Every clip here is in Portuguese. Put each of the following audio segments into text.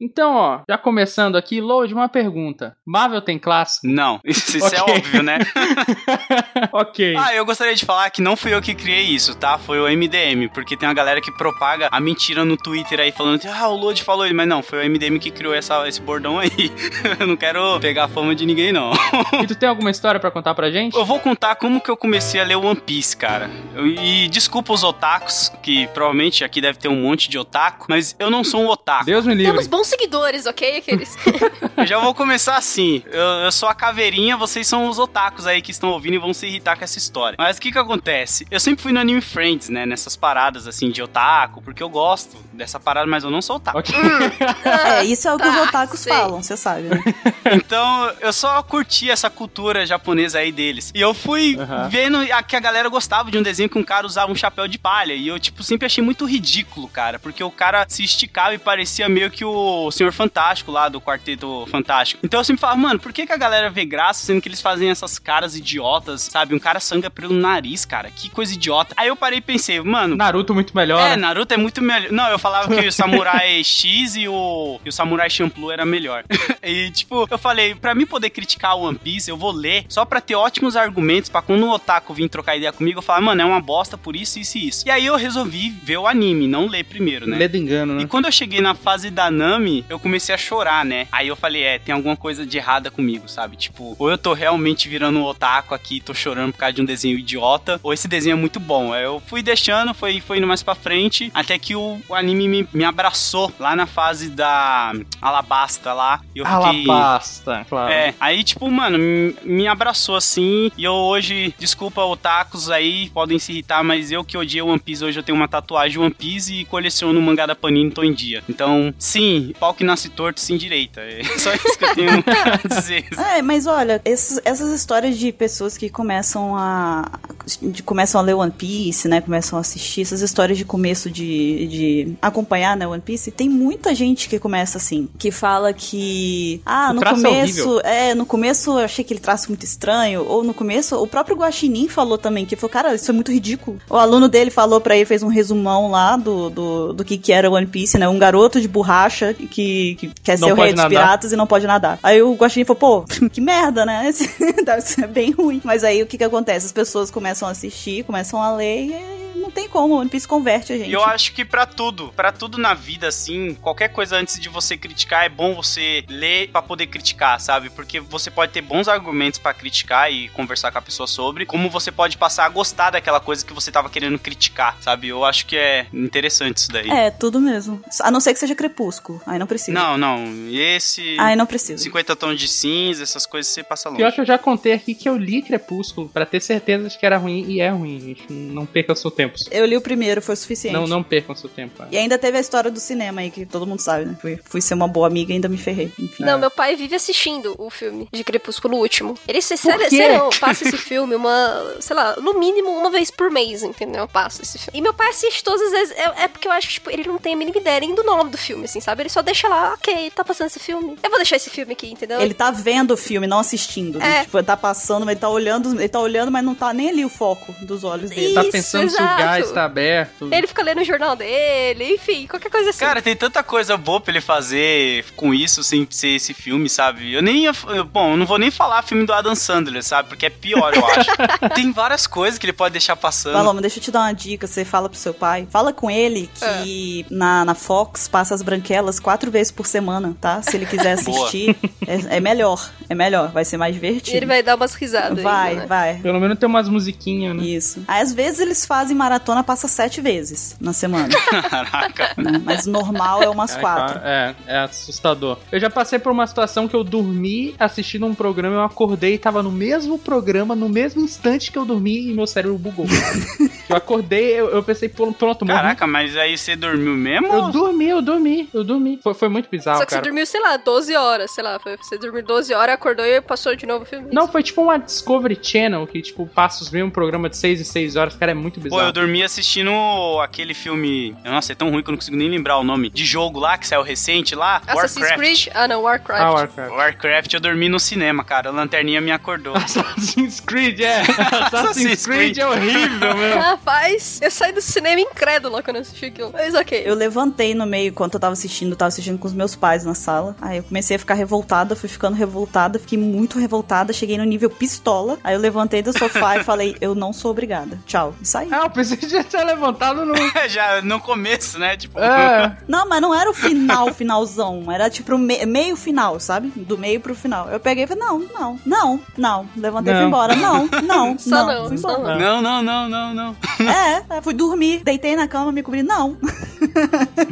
Então, ó, já começando aqui, Load, uma pergunta. Marvel tem classe? Não, isso, isso é Ok. óbvio, né? ok. Ah, eu gostaria de falar que não fui eu que criei isso, tá? Foi o MDM, porque tem uma galera que propaga a mentira no Twitter aí, falando que, ah, o Lodi falou isso, mas não, foi o MDM que criou essa, esse bordão aí. eu não quero pegar a fama de ninguém, não. E tu tem alguma história pra contar pra gente? Eu vou contar como que eu comecei a ler One Piece, cara. Eu- e desculpa os otakus, que provavelmente aqui deve ter um monte de otaku, mas eu não sou um otaku. Deus me livre. Temos bons seguidores, ok? Aqueles. Eu já vou começar assim. Eu, eu sou a caveirinha, vocês são os otakus aí que estão ouvindo e vão se irritar com essa história. Mas o que que acontece? Eu sempre fui no Anime Friends, né? Nessas paradas assim de otaku, porque eu gosto dessa parada, mas eu não sou otaku. Ok. É, isso é o que os Tá, otakus sei. falam, você sabe, né? Então, eu só curti essa cultura japonesa aí deles. E eu fui Aham. vendo a- que a galera gostava de um desenho que um cara usava um chapéu de palha. E eu, tipo, sempre achei muito ridículo, cara. Porque o cara se esticava e parecia meio que o Senhor Fantástico lá do Quarteto Fantástico. Então eu sempre falava, mano, por que, que a galera vê graça sendo que eles fazem essas caras idiotas, sabe? Um cara sangra pelo nariz, cara. Que coisa idiota. Aí eu parei e pensei, mano, Naruto muito melhor. é, né? Naruto é muito melhor. Não, eu falava que o Samurai X e o, e o Samurai Champloo era melhor. e, tipo, eu falei, pra mim poder criticar o One Piece, eu vou ler só pra ter ótimos argumentos pra quando o Otaku vir trocar ideia comigo, eu falar, mano, é uma bosta por isso, isso e isso. E aí eu resolvi ver o anime, não ler primeiro, né? Medo engano, E né? quando eu cheguei na fase da Nami, eu comecei a chorar, né? Aí eu falei, é, tem alguma coisa de errada comigo, sabe? Tipo, ou eu tô realmente virando um otaku aqui, tô chorando por causa de um desenho idiota, ou esse desenho é muito bom. Aí eu fui deixando, foi, foi indo mais pra frente, até que o, o anime me, me abraçou lá na fase da Alabasta lá. E eu fiquei... Alabasta, claro. É, aí, tipo, mano, me, me abraçou assim. E eu hoje, desculpa, otakus aí, podem se irritar, mas eu que odiei One Piece, hoje eu tenho uma tatuagem de One Piece e coleciono o mangá da Panini, tô em dia. Então, sim, pau que nasce torto, sim direita. É só isso que eu tenho a dizer. É, mas olha, esses- essas histórias de pessoas que começam a. de- começam a ler One Piece, né? Começam a assistir, essas histórias de começo de, de acompanhar, né, One Piece, tem muita gente que começa assim, que fala que. Ah, O no é começo. É, no começo eu achei aquele traço muito estranho. Ou no começo, o próprio Guaxinim falou também, que falou, cara, isso é muito ridículo. O aluno dele falou pra ele, fez um resumão lá do, do, do que, que era One Piece, né? Um garoto de borracha que, que quer Não ser o rei pode dos nadar. piratas e não pode nadar. Aí o Guaxinim falou, pô, que merda, né? Deve ser bem ruim. Mas aí o que que acontece? As pessoas começam a assistir, começam a ler e não tem como. One Piece converte a gente. E eu acho que pra tudo, pra tudo na vida, assim, qualquer coisa antes de você criticar, é bom você ler pra poder criticar, sabe? Porque você pode ter bons argumentos pra criticar e conversar com a pessoa sobre, como você pode passar a gostar daquela coisa que você tava querendo criticar, sabe? Eu acho que é interessante isso daí. É, tudo mesmo. A não ser que seja crepúsculo. Aí não precisa. Não, não. Esse. Aí não precisa. 50 tons de cinza, essas coisas você passa longe. Pior que eu já contei aqui que eu li Crepúsculo pra ter certeza de que era ruim e é ruim, gente. Não percam seu tempo. Eu li o primeiro, foi o suficiente. Não, não percam seu tempo. E ainda teve a história do cinema aí, que todo mundo sabe, né? Fui, fui ser uma boa amiga e ainda me ferrei. Enfim. Não, meu pai vive assistindo o filme de Crepúsculo último. Ele se sério, passa esse filme uma, sei lá, no mínimo uma vez por mês, entendeu? Passa esse filme. E meu pai assiste todas as vezes. É, é porque eu acho que tipo, ele não tem a mínima ideia nem do nome do filme, assim, sabe? Ele só deixa lá, ok, tá passando esse filme. Eu vou deixar esse filme aqui, entendeu? Ele tá vendo o filme, não assistindo. né? É. Tipo, ele tá passando, mas ele tá olhando, ele tá olhando, mas não tá nem ali o foco dos olhos dele. Tá Isso, pensando se o exato. gás tá aberto. Ele fica lendo o jornal dele, enfim, qualquer coisa assim. Cara, tem tanta coisa boa pra ele fazer com isso, sem ser esse filme, sabe? Eu nem ia. Bom, eu não vou nem falar filme do Adam Sandler, sabe? Porque é pior, eu acho. tem várias coisas que ele pode deixar passando. Paloma, deixa eu te dar uma dica. Você fala pro seu pai. Fala com ele que na, na Fox passa as branquelas quatro vezes por semana, tá? Se ele quiser assistir, é, é melhor. É melhor. Vai ser mais divertido. ele vai dar umas risadas. Vai, ainda, né? vai. Pelo menos tem umas musiquinhas, né? Isso. Aí, às vezes eles fazem maratona, passa sete vezes na semana. Caraca. né? Mas normal é umas É, quatro. É, é assustador. Eu já passei por uma situação que eu dormi assistindo um programa, eu acordei e tava no mesmo programa, no mesmo instante que eu dormi e meu cérebro bugou. eu acordei, eu, eu pensei, pô, pronto, morri. Caraca, mas aí você dormiu mesmo? Eu dormi, eu dormi, eu dormi. Foi, foi muito bizarro, Só que cara. você dormiu, sei lá, 12 horas, sei lá. Foi, você dormiu 12 horas, acordou e passou de novo o filme. Não, foi tipo uma Discovery Channel que, tipo, passa os mesmos programas de 6 e 6 horas. Cara, é muito Pô, bizarro. eu dormi assistindo aquele filme. Nossa, é tão ruim que eu não consigo nem lembrar o nome. De jogo lá, que saiu recente lá. Assassin's Warcraft. Creed? Ah, não, Warcraft. Ah, Warcraft. Warcraft, eu dormi no cinema, cara. A lanterninha me acordou. Assassin's Creed, é. Assassin's Creed é horrível, meu. Ah, Rapaz, eu saí do cinema incrédula quando eu assisti aquilo. Mas ok. Eu levantei no meio enquanto eu tava assistindo, eu tava assistindo com os meus pais na sala. Aí eu comecei a ficar revoltada, fui ficando revoltada, fiquei muito revoltada, cheguei no nível pistola. Aí eu levantei do sofá e falei, eu não sou obrigada. Tchau. E saí. Ah, eu pensei que já tinha levantado no. Já no começo, né? Tipo, É. Não, mas não era o final, finalzão. Era tipo me- meio final, sabe? Do meio pro final. Eu peguei e falei, não, não, não, não. Levantei e fui Não. embora. Não, não, Só não. não, só embora. não, não, não, não, não. É, é, fui dormir, deitei na cama, me cobri. Não.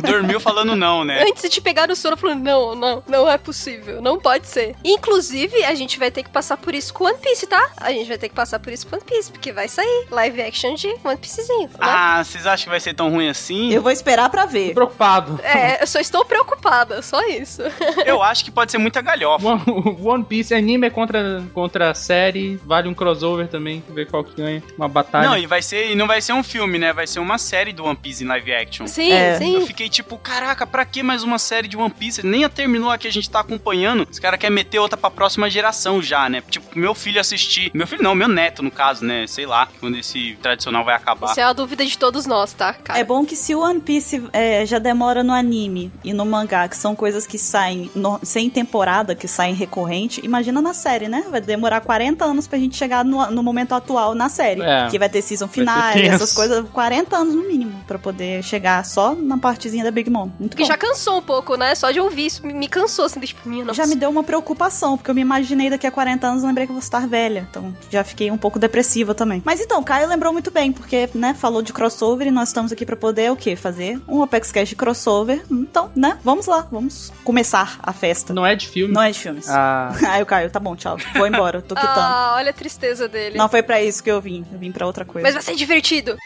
Dormiu falando não, né? Antes de pegar no sono, eu falei, não, não, não é possível, não pode ser. Inclusive, a gente vai ter que passar por isso com One Piece, tá? A gente vai ter que passar por isso com One Piece, porque vai sair live action de One Piecezinho, né? Ah, vocês acham que vai ser tão ruim assim? Eu vou esperar pra ver. Preocupado. É, eu só estou preocupada, só isso. Eu acho que pode ser muita galhofa. One, One Piece, anime é contra, contra série, vale um crossover também, ver qual que ganha. Uma batalha. Não, e vai ser, e não vai ser um filme, né? Vai ser uma série do One Piece em live action. Sim, É. Eu sim. fiquei tipo, caraca, pra que mais uma série de One Piece? Nem a terminou a que a gente tá acompanhando. Os caras querem meter outra pra próxima geração já, né? Tipo, meu filho assistir. Meu filho não, meu neto, no caso, né? Sei lá, quando esse tradicional vai acabar. Isso é a dúvida de todos nós, tá, cara? É bom que se o One Piece é, já demora no anime e no mangá, que são coisas que saem no- sem temporada, que saem recorrente, imagina na série, né? Vai demorar 40 anos pra gente chegar no, no momento atual na série. É. Que vai ter season tenso. essas coisas. 40 anos no mínimo, pra poder chegar só na partezinha da Big Mom. Muito Porque bom. já cansou um pouco, né? Só de ouvir isso me me cansou, assim, tipo, minha nossa. Já me deu uma preocupação, porque eu me imaginei daqui a 40 anos, lembrei que eu vou estar velha. Então, já fiquei um pouco depressiva também. Mas então, Caio lembrou muito bem, porque, né, falou de crossover e nós estamos aqui pra poder o quê? Fazer um Apex Cash crossover. Então, né, vamos lá, vamos começar a festa. Não é de filme. Não é de filmes. Ah, Aí o Caio, tá bom, tchau. Vou embora, tô quitando. Ah, olha a tristeza dele. Não foi pra isso que eu vim. Eu vim pra outra coisa. Mas vai ser divertido.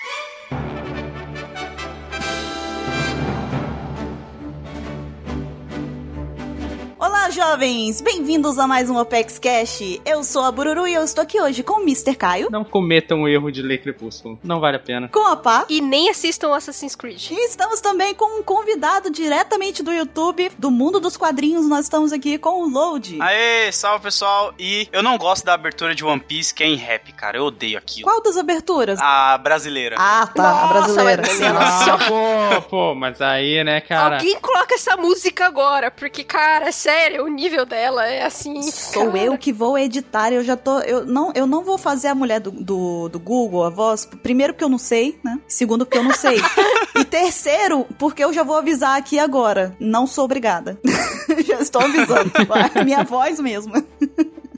Olá, jovens! Bem-vindos a mais um Apex Cash. Eu sou a Bururu e eu estou aqui hoje com o Mr. Caio, não cometam o erro de ler Crepúsculo. Não vale a pena. com a Pá. E nem assistam Assassin's Creed. E estamos também com um convidado diretamente do YouTube, do mundo dos quadrinhos. Nós estamos aqui com o Load. Aê, salve pessoal. E eu não gosto da abertura de One Piece que é em rap, cara. Eu odeio aquilo. Qual das aberturas? A brasileira. Ah, tá, a Nossa, brasileira. mas- minha nossa. Ah, pô, pô, mas aí, né, cara? Alguém coloca essa música agora, porque, cara, é sério, o nível dela é assim. Sou cara. eu que vou editar, eu já tô. Eu não, eu não vou fazer a mulher do, do, do Google, a voz. Primeiro, porque eu não sei, né? Segundo, porque eu não sei. e terceiro, porque eu já vou avisar aqui agora. Não sou obrigada. já estou avisando. A minha voz mesmo.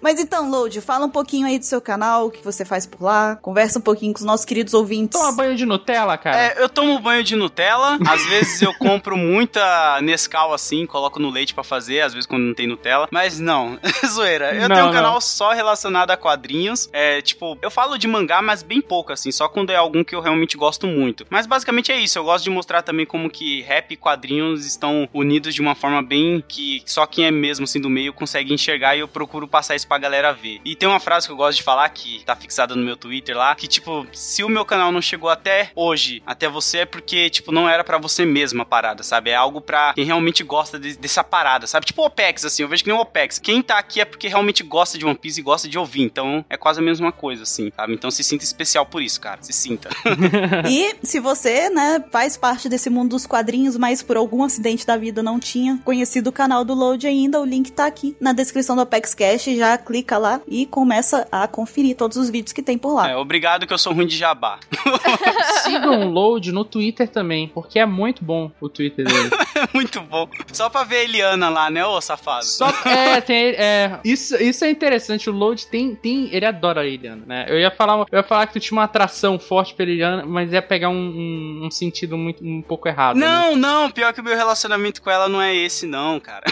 Mas então, Load, fala um pouquinho aí do seu canal, o que você faz por lá. Conversa um pouquinho com os nossos queridos ouvintes. Toma banho de Nutella, cara. É, eu tomo banho de Nutella. Às vezes eu compro muita Nescau assim, coloco no leite pra fazer, às vezes quando não tem Nutella. Mas não, zoeira. Eu Não, tenho um não. canal só relacionado a quadrinhos. É, tipo, eu falo de mangá, mas bem pouco, assim, só quando é algum que eu realmente gosto muito. Mas basicamente é isso. Eu gosto de mostrar também como que rap e quadrinhos estão unidos de uma forma bem que só quem é mesmo assim do meio consegue enxergar e eu procuro passar isso pra galera ver. E tem uma frase que eu gosto de falar que tá fixada no meu Twitter lá, que tipo, se o meu canal não chegou até hoje, até você é porque tipo não era pra você mesma a parada, sabe? É algo pra quem realmente gosta de- dessa parada, sabe? Tipo o OPEX assim, eu vejo que nem o OPEX. Quem tá aqui é porque realmente gosta de One Piece e gosta de ouvir, então é quase a mesma coisa assim, sabe? Então se sinta especial por isso, cara. Se sinta. E se você, né, faz parte desse mundo dos quadrinhos, mas por algum acidente da vida não tinha conhecido o canal do Load ainda, o link tá aqui na descrição do Apex Cash, já clica lá e começa a conferir todos os vídeos que tem por lá. É, obrigado que eu sou ruim de jabá. Sigam o Load no Twitter também, porque é muito bom o Twitter dele. Muito bom. Só pra ver a Eliana lá, né, ô safado? Só é, tem, é isso, isso é interessante. O Load tem, tem, ele adora a Eliana, né? Eu ia falar, eu ia falar que tu tinha uma atração forte pela Eliana, mas ia pegar um, um, um sentido muito um pouco errado. né? Não, não, pior que o meu relacionamento com ela não é esse, não, cara.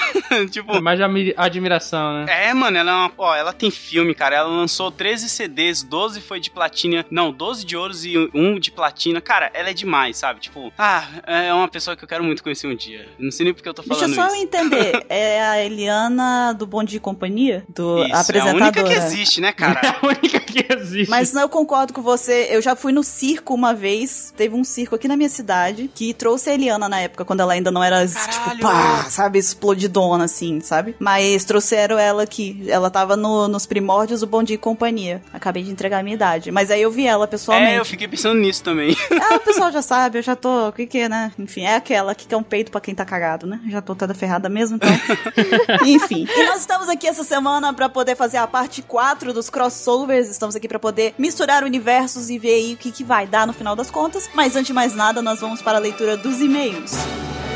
tipo, É mais admiração, né? é, mano, ela é uma. Ó, ela tem filme, cara. Ela lançou 13 CDs, 12 foi de platina. Não, 12 de ouros e um de platina. Cara, ela é demais, sabe? Tipo, ah, é uma pessoa que eu quero muito conhecer um dia. Eu Não sei nem porque eu tô Deixa falando só eu isso. entender, é a Eliana do Bom de Companhia? Do Isso, é a única que existe, né, cara? É a única que existe. Mas eu concordo com você. Eu já fui no circo uma vez. Teve um circo aqui na minha cidade que trouxe a Eliana na época, quando ela ainda não era, Caralho! tipo, pá, sabe, explodidona, assim, sabe? Mas trouxeram ela aqui. Ela tava tava no- nos primórdios do Bom Dia e Companhia. Acabei de entregar a minha idade. Mas aí eu vi ela pessoalmente. É, eu fiquei pensando nisso também. Ah, o pessoal já sabe, eu já tô. O que que é, né? Enfim, é aquela que é um peito pra quem tá cagado, né? Já tô toda ferrada mesmo, então. Enfim. E nós estamos aqui essa semana pra poder fazer a parte 4 dos crossovers. Estamos aqui pra poder misturar universos e ver aí o que, que vai dar no final das contas. Mas antes de mais nada, nós vamos para a leitura dos e-mails. E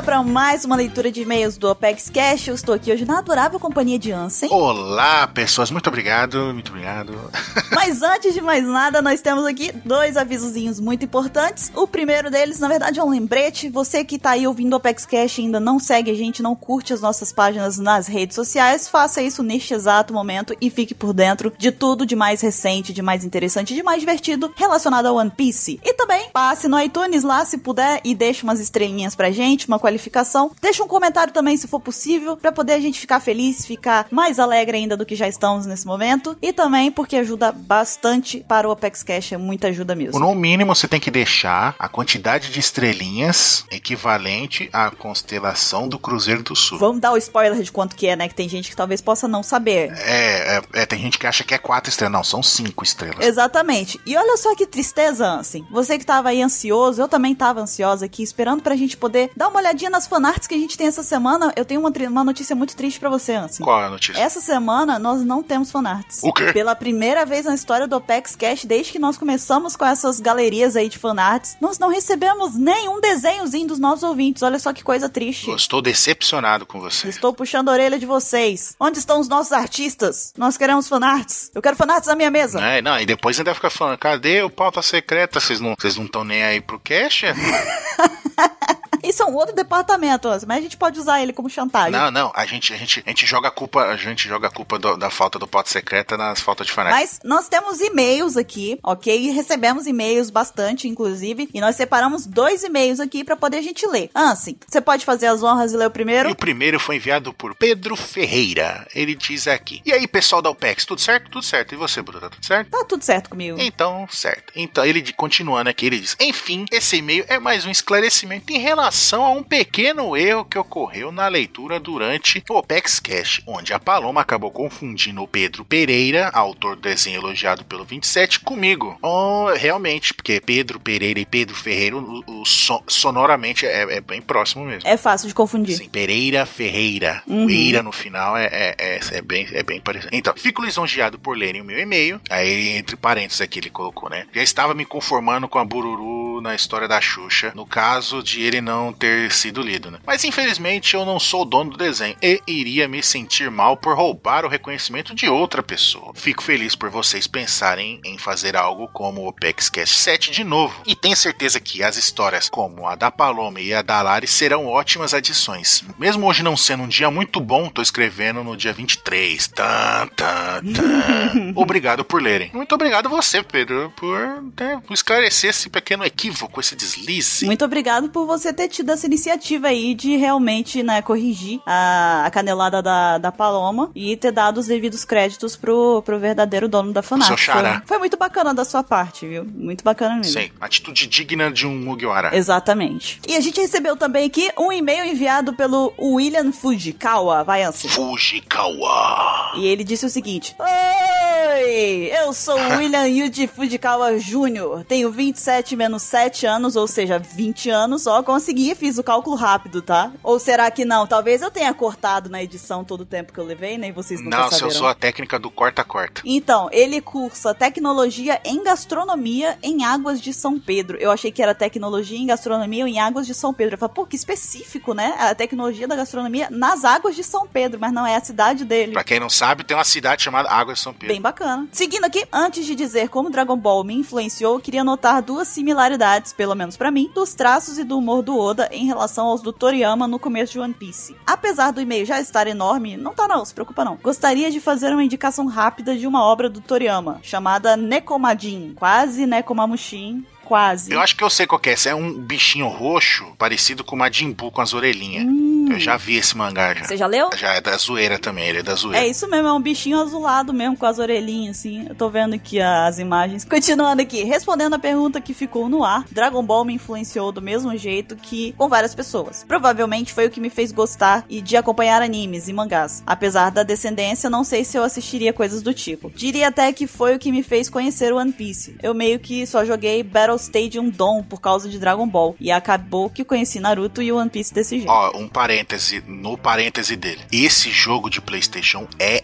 lá para mais uma leitura de e-mails do Opex Cash. Eu estou aqui hoje na adorável companhia de Ansem. Olá, pessoas. Muito obrigado, muito obrigado. Mas antes de mais nada, nós temos aqui dois avisozinhos muito importantes. O primeiro deles, na verdade, é um lembrete. Você que tá aí ouvindo o Apex Cash e ainda não segue a gente, não curte as nossas páginas nas redes sociais, faça isso neste exato momento e fique por dentro de tudo de mais recente, de mais interessante, de mais divertido relacionado ao One Piece. E também passe no iTunes lá se puder e deixe umas estrelinhas pra gente, uma qualificação. Deixa um comentário também se for possível, pra poder a gente ficar feliz, ficar mais alegre ainda do que já estamos nesse momento. E também porque ajuda bastante para o Apex Cash, é muita ajuda mesmo. No mínimo, você tem que deixar a quantidade de estrelinhas equivalente à constelação do Cruzeiro do Sul. Vamos dar o spoiler de quanto que é, né? Que tem gente que talvez possa não saber. É, é, é, tem gente que acha que é quatro estrelas. Não, são cinco estrelas. Exatamente. E olha só que tristeza, Ansem. Você que tava aí ansioso, eu também tava ansiosa aqui, esperando pra gente poder dar uma olhadinha nas fanarts que a gente tem essa semana. Eu tenho uma, uma notícia muito triste pra você, Ansem. Qual é a notícia? Essa semana nós não temos fanarts. O quê? Pela primeira vez na história do Opex Cash, desde que nós começamos com essas galerias aí de fanarts, nós não recebemos nenhum desenhozinho dos nossos ouvintes. Olha só que coisa triste. Eu estou decepcionado com você. Estou puxando a orelha de vocês. Onde estão os nossos artistas? Nós queremos fanarts. Eu quero fanarts na minha mesa. É, não, e depois ainda fica falando, cadê o pauta secreta? Vocês não vocês não estão nem aí pro cash? Isso é um outro departamento, mas a gente pode usar ele como chantagem. Não, não, a gente, a gente, a gente joga a culpa, a gente joga a culpa do- da falta do pauta secreta nas faltas de fanático. Mas nós temos e-mails aqui, ok? E recebemos e-mails bastante, inclusive. E nós separamos dois e-mails aqui pra poder a gente ler. Ansem, você pode fazer as honras e ler o E primeiro? o primeiro foi enviado por Pedro Ferreira. Ele diz aqui: E aí, pessoal da OPEX, tudo certo? Tudo certo. E você, Bruno, tá tudo certo? Tá tudo certo comigo. Então, certo. Então, ele continuando aqui, ele diz: Enfim, esse e-mail é mais um esclarecimento em relação a um pequeno erro que ocorreu na leitura durante o Opex Cash, onde a Paloma acabou confundindo o Pedro Pereira, autor do desenho elogiado pelo 27, comigo. Oh, realmente, porque Pedro Pereira e Pedro Ferreira, o, o so- sonoramente é, é bem próximo mesmo. É fácil de confundir. Sim, Pereira Ferreira. Uhum. O Eira no final é, é, é, é bem, é bem parecido. Então, fico lisonjeado por lerem o meu e-mail. Aí, entre parênteses aqui, ele colocou, né? Já estava me conformando com a Bururu na história da Xuxa, no caso de ele não ter sido lido, né? Mas infelizmente eu não sou o dono do desenho e iria me sentir mal por roubar o reconhecimento de outra pessoa. Fico feliz por vocês pensarem em fazer algo como o Opex Cast 7 de novo. E tenho certeza que as histórias como a da Paloma e a da Lari serão ótimas adições. Mesmo hoje não sendo um dia muito bom, tô escrevendo no dia 23. Tan, tan, tan. obrigado por lerem. Muito obrigado a você, Pedro, por, né, por esclarecer esse pequeno equívoco, esse deslize. Muito obrigado por você ter tido essa iniciativa aí de realmente, né, corrigir a, a canelada da, da Paloma e ter dado os devidos créditos pro, pro verdadeiro dono da xará. Foi, foi muito bacana da sua parte, viu? Muito bacana mesmo. Sim, atitude digna de um Mugiwara. Exatamente. E a gente recebeu também aqui um e-mail enviado pelo William Fujikawa. Vai, Ansem. Fujikawa. E ele disse o seguinte: Oi, eu sou o William Yuji Fujikawa Jr. Tenho 27 menos 7 anos, ou seja, 20 anos. Ó, consegui, fiz o cálculo rápido, tá? Ou será que não? Talvez eu tenha cortado na edição todo o tempo que eu levei, nem vocês nunca Não, se eu sou a técnica do corta-corta. Então, ele cursa tecnologia em gastronomia em Águas de São Pedro. Eu achei que era tecnologia em gastronomia em Águas de São Pedro. Eu falei, pô, que específico, né? A tecnologia da gastronomia nas Águas de São Pedro, mas não é a cidade dele. Pra quem não sabe, tem uma cidade chamada Águas de São Pedro. Bem bacana. Seguindo aqui, antes de dizer como Dragon Ball me influenciou, eu queria notar duas similaridades, pelo menos pra mim, dos traços e do humor do Oda em relação aos do Toriyama no começo de One Piece. Apesar do e-mail já estar enorme, não tá não, se preocupa não. Gostaria de fazer uma indicação rápida de uma obra do Toriyama, chamada Nekomadin, quase Nekomamushin, quase. Eu acho que eu sei qual que é. Esse é um bichinho roxo, parecido com uma Jimbu com as orelhinhas. Hum. Eu já vi esse mangá já. Você já leu? Já é da zoeira também, ele é da É zoeira. isso mesmo, é um bichinho azulado mesmo, com as orelhinhas, assim. Eu tô vendo aqui as imagens. Continuando aqui, respondendo a pergunta que ficou no ar, Dragon Ball me influenciou do mesmo jeito que com várias pessoas. Provavelmente foi o que me fez gostar e de acompanhar animes e mangás. Apesar da descendência, não sei se eu assistiria coisas do tipo. Diria até que foi o que me fez conhecer One Piece. Eu meio que só joguei Battle Stadium Dawn por causa de Dragon Ball. E acabou que conheci Naruto e One Piece desse jeito. Ó, um parêntese no parêntese dele. Esse jogo de PlayStation é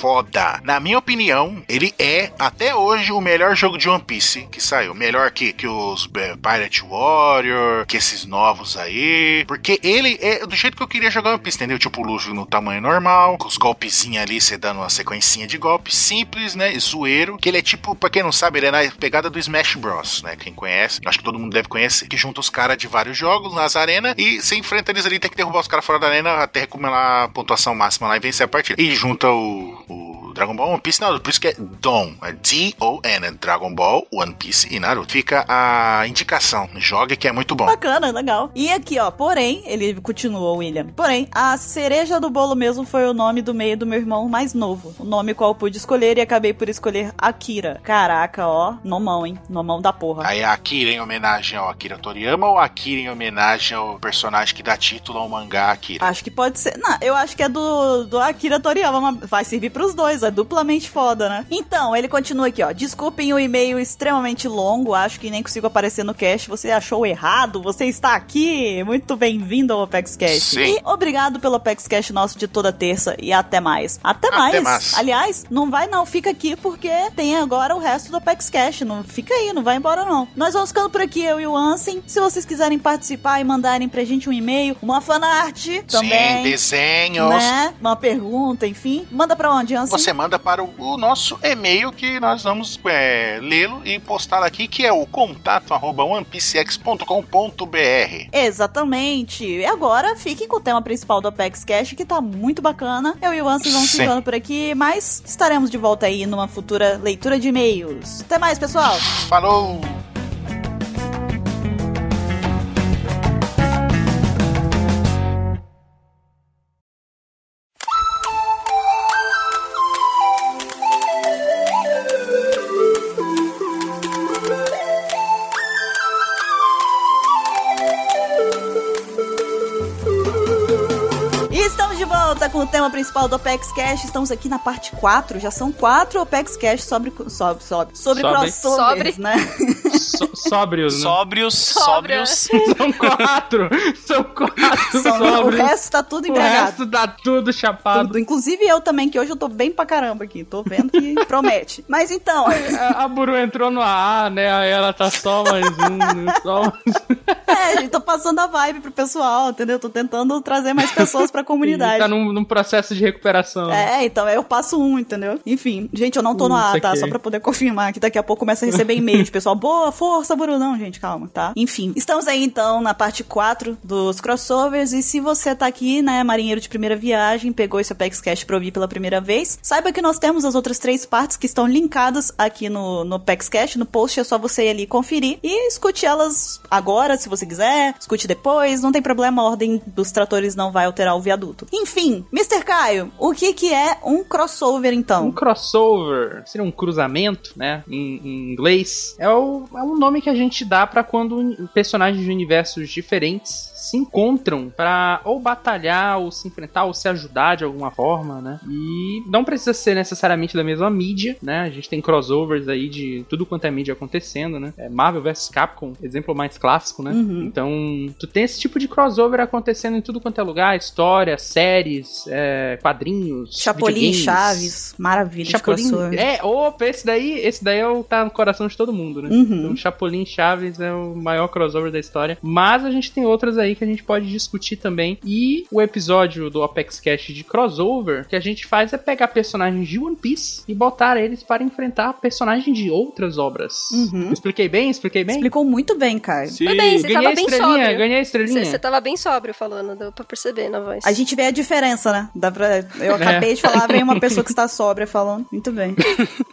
foda. Na minha opinião, ele é até hoje o melhor jogo de One Piece que saiu. Melhor que, que os é, Pirate Warrior, que esses novos aí. Porque ele é do jeito que eu queria jogar One Piece, entendeu? Tipo o Luffy no tamanho normal, com os golpezinhos ali, você dando uma sequencinha de golpes simples, né? Zoeiro. Que ele é tipo, pra quem não sabe, ele é na pegada do Smash Bros, né? Quem conhece, acho que todo mundo deve conhecer. Que junta os caras de vários jogos nas arenas e você enfrenta eles ali, tem que derrubar os caras fora da arena até recuperar a pontuação máxima lá e vencer a partida. E junta o, o Dragon Ball One Piece Naruto. Por isso que é DON. É D-O-N. É Dragon Ball, One Piece e Naruto. Fica a indicação. Jogue que é muito bom. Bacana, legal. E aqui, ó, porém, ele continuou, William. Porém, a cereja do bolo mesmo foi o nome do meio do meu irmão mais novo. O nome qual eu pude escolher e acabei por escolher Akira. Caraca, ó, nomão, hein? Nomão da porra. Aí a Akira em homenagem ao Akira Toriyama ou Akira em homenagem ao personagem que dá título ao mangá Akira? Acho que pode ser. Não, eu acho que é do, do Akira Toriyama. mas Vai servir pros dois, é duplamente foda, né? Então, ele continua aqui, ó. Desculpem o e-mail extremamente longo, acho que nem consigo aparecer no cast. Você achou errado? Você está aqui? Muito bem-vindo ao Opex Cast. Sim. E obrigado pelo Opex Cast nosso de toda terça e até mais. Até, mais. mais. Aliás, não vai não, fica aqui porque tem agora o resto do Opex Cash. Não fica aí, não vai embora não. Nós vamos ficando por aqui, eu e o Ansem. Se vocês quiserem participar e mandarem pra gente um e-mail, uma fanart também. Sim, desenhos. Né? Uma pergunta, enfim. Manda pra onde, Ansem? Você manda para o, o nosso e-mail que nós vamos é, lê-lo e postar aqui, que é o contato arroba onepicex.com.br. Exatamente. E agora fiquem com o tema principal do Apex Cash, que tá muito bacana. Eu e o Ansem vamos Sim. ficando por aqui, mas estaremos de volta aí numa futura leitura de e-mails. Até mais, pessoal! Falou! Principal do Opex Cash. Estamos aqui na parte 4. Já são quatro Opex Cash sobre, sobre, sobre, sobre Sobre. crossovers, Sobre. né? So- sóbrios, né? Sóbrios, Sobra. sóbrios. São quatro! São quatro São- o sóbrios. resto tá tudo O embriagado. resto dá tudo chapado. Tudo. Inclusive eu também, que hoje eu tô bem pra caramba aqui. Tô vendo que promete. Mas então, A, a Buru entrou no AA, né? Aí ela tá só mais um, só mais é, gente, tô passando a vibe pro pessoal, entendeu? Tô tentando trazer mais pessoas pra comunidade. Tá num, num processo de recuperação. É, então eu passo um, entendeu? Enfim, gente, eu não tô no ar, tá? Só pra poder confirmar que daqui a pouco começa a receber e-mail de pessoal. Boa, força, Buru. Não, gente, calma, tá? Enfim, estamos aí então na parte 4 dos crossovers. E se você tá aqui, né, marinheiro de primeira viagem, pegou esse Apex Cash pra ouvir pela primeira vez, saiba que nós temos as outras três partes que estão linkadas aqui no, no Apex Cash. No post é só você ir ali conferir e escute elas agora, se você quiser. Escute depois, não tem problema, a ordem dos tratores não vai alterar o viaduto. Enfim, Mr. Caio, o que que é um crossover então? Um crossover, seria um cruzamento, né? Em, em inglês. É, o, é um nome que a gente dá pra quando personagens de universos diferentes se encontram pra ou batalhar, ou se enfrentar, ou se ajudar de alguma forma, né? E não precisa ser necessariamente da mesma mídia, né? A gente tem crossovers aí de tudo quanto é mídia acontecendo, né? É Marvel vs Capcom, exemplo mais clássico, né? Uhum. Então, tu tem esse tipo de crossover acontecendo em tudo quanto é lugar, história, séries, é, quadrinhos, Chapolin. Chaves, maravilha Chapolin, é, opa, esse daí, esse daí é o tá no coração de todo mundo, né? Uhum. Então, Chapolin Chaves é o maior crossover da história. Mas a gente tem outras aí que a gente pode discutir também. E o episódio do Apex Cash de crossover que a gente faz é pegar personagens de One Piece e botar eles para enfrentar personagens de outras obras. Uhum. Expliquei bem? Expliquei bem? Explicou muito bem, Caio. Sim, Foi bem, você ganhei tava a bem estrelinha, sóbrio. ganhei a estrelinha. Você tava bem sóbrio falando, deu pra perceber na voz. A gente vê a diferença, né? Dá pra... Eu acabei de falar, vem uma pessoa que está sóbria falando. Muito bem.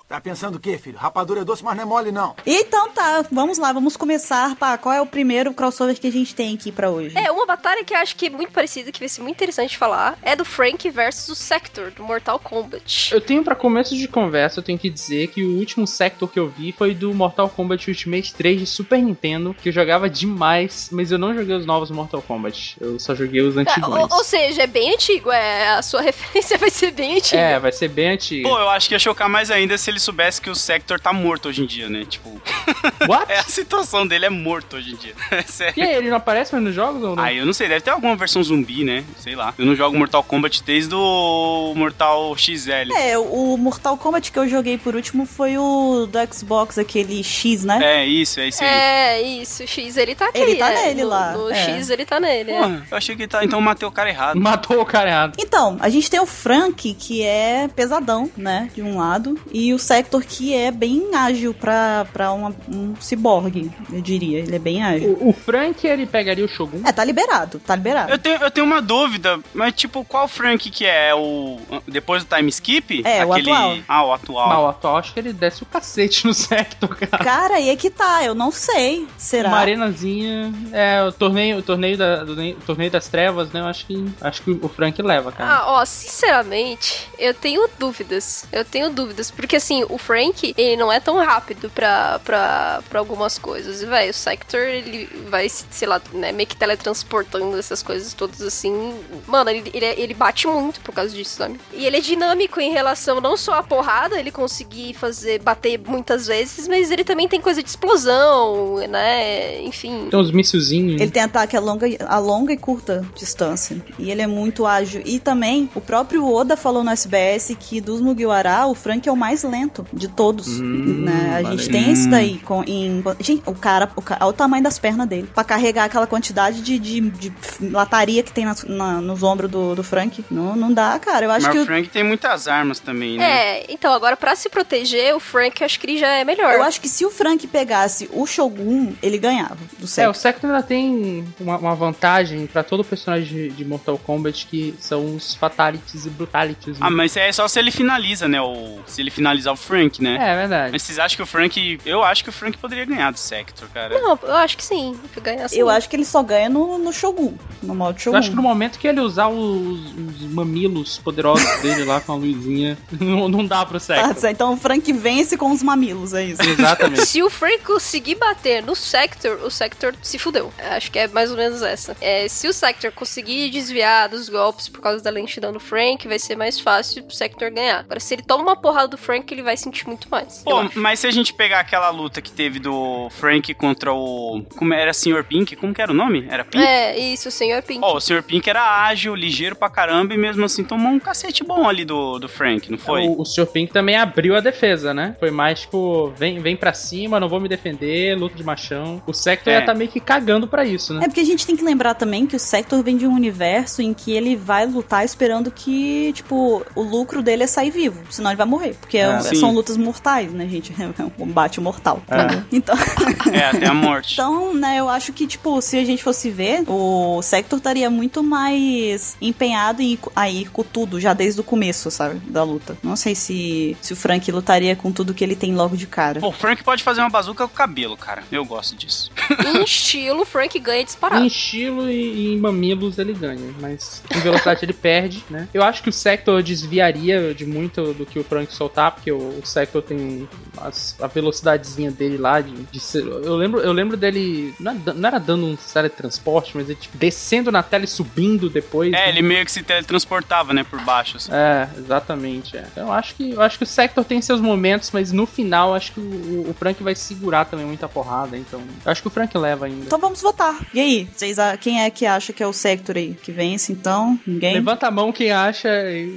Tá pensando o quê, filho? Rapadura é doce, mas não é mole, não. Então tá, vamos lá, vamos começar. Pá, qual é o primeiro crossover que a gente tem aqui pra hoje? É, uma batalha que eu acho que é muito parecida, que vai ser muito interessante falar, é do Frank versus o Sector, do Mortal Kombat. Eu tenho pra começo de conversa, eu tenho que dizer que o último Sector que eu vi foi do Mortal Kombat Ultimate 3 de Super Nintendo, que eu jogava demais, mas eu não joguei os novos Mortal Kombat. Eu só joguei os É, antigos. ou, ou seja, é bem antigo, é, a sua referência vai ser bem antiga. É, vai ser bem antigo. Pô, eu acho que ia chocar mais ainda se ele soubesse que o Sector tá morto hoje em dia, né? Tipo, What? é, a situação dele é morto hoje em dia. É sério. E aí, ele não aparece mais nos jogos ou não? Aí eu não sei, deve ter alguma versão zumbi, né? Sei lá. Eu não jogo Mortal Kombat desde o Mortal XL. É, o Mortal Kombat que eu joguei por último foi o do Xbox, aquele X, né? É, isso, é isso aí. É, isso, o X ele tá aqui. Ele tá é, nele no, lá, No é. X ele tá nele. é. Porra, eu achei que tá. Então matei o cara errado. Matou o cara errado. Então, a gente tem o Frank, que é pesadão, né? De um lado, e o Sector, que é bem ágil pra, pra uma- um ciborgue, eu diria. Ele é bem ágil. O, o Frank, ele pegaria o Shogun? É, tá liberado, tá liberado. Eu tenho, eu tenho uma dúvida, mas tipo, qual Frank que é? É O. Depois do time skip? É, o atual. Ah, o atual. Mal atual, acho que ele desce o cacete no Sector, cara. Cara, e é que tá, eu não sei. Será? Uma arenazinha. É, o torneio, o torneio, da, o torneio das trevas, né? Eu acho que, acho que o Frank leva, cara. Ah, ó, sinceramente, eu tenho dúvidas. Eu tenho dúvidas. Porque, assim, o Frank, ele não é tão rápido pra, pra, pra algumas coisas. E, velho, o Sector, ele vai, sei lá, né, meio que teletransportando essas coisas todas assim. Mano, ele, ele, ele bate muito por causa disso, sabe? E ele é dinâmico em relação não só à porrada, ele conseguir fazer, bater muitas vezes, mas ele também tem coisa de explosão, né? Enfim. Tem uns missilzinhos. Ele tem ataque a longa, a longa e curta distância. E ele é muito ágil. E também, o próprio Oda falou no SBS que dos Mugiwara, o Frank é o mais lento de todos. Hum, né? A valeu. gente tem isso daí. Com, em, gente, o cara, o o tamanho das pernas dele. Pra carregar aquela quantidade de, de, de lataria que tem nas- na- nos ombros do, do Frank. Não, não dá, cara. Eu acho Mas que o Frank tem muitas armas também, né? É, então agora pra se proteger, o Frank eu acho que ele já é melhor. Eu acho que se o Frank pegasse o Shogun, ele ganhava do É, Sector. o Sector ainda tem uma, uma vantagem pra todo personagem de, de Mortal Kombat que são os Fatalities e Brutalities. né? Ah, mas é só se ele finaliza, né? O, se ele finalizar o Frank, né? É, é verdade. Mas vocês acham que o Frank. Eu acho que o Frank poderia ganhar do Sector, cara. Não, eu acho que sim. que Ganha sim. Eu acho que ele só ganha no, no Shogun, no modo Eu Shogun. acho que no momento que ele usar os, os mamilos poderosos dele lá com a luzinha, não, não dá pro Sector. Ah, então o Frank vence com os mamilos, é isso. Exatamente. Se o Frank conseguir bater no Sector, o Sector se fudeu. Acho que é mais ou menos essa. É, se o Sector conseguir desviar dos golpes por causa da lentidão do Frank, vai ser mais fácil pro Sector ganhar. Agora, se ele toma uma porrada do Frank, ele vai sentir muito mais. eu Pô, mas se a gente pegar aquela luta que teve do Frank contra o. Como era Sr. Pink? Como que era o nome? Era Pink? É, isso, o Senhor Pink. Ó, o Sr. Pink era ágil, ligeiro pra caramba e mesmo assim tomou um cacete bom ali do, do Frank, não foi? O, o Sr. Pink também abriu a defesa, né? Foi mais tipo, vem, vem pra cima, não vou me defender, luta de machão. O Sector É. ia tá meio que cagando pra isso, né? É porque a gente tem que lembrar também que o Sector vem de um universo em que ele vai lutar esperando que, tipo, o lucro dele é sair vivo, senão ele vai morrer. Porque é- sim. são lutas mortais, né, gente? É um combate mortal. É. Então, É, até a morte. então, né, eu acho que, tipo, se a gente fosse ver, o Sector estaria muito mais empenhado em ir co- a ir com tudo, já desde o começo, sabe, da luta. Não sei se, se o Frank lutaria com tudo que ele tem logo de cara. Pô, o Frank pode fazer uma bazuca com o cabelo, cara. Eu gosto disso. Em estilo, o Frank ganha Em disparado. estilo e, em mamilos ele ganha, mas em velocidade ele perde, né? Eu acho que o Sector desviaria de muito do que o Frank soltar, porque o, o Sector tem as- a velocidadezinha dele lá de, de ser- eu lembro eu lembro dele não era, não era dando um teletransporte, mas ele tipo, descendo na tela e subindo depois. É, né? ele meio que se teletransportava, né, por baixo. assim. É, exatamente. É. Então, eu acho que eu acho que o Sector tem seus momentos, mas no final acho que o, o Frank vai segurar também muita porrada. Então, eu acho que o Frank leva ainda. Então vamos votar. E aí, vocês, a- quem é que acha que é o Sector aí? Que vence, então? Ninguém? Levanta a mão quem acha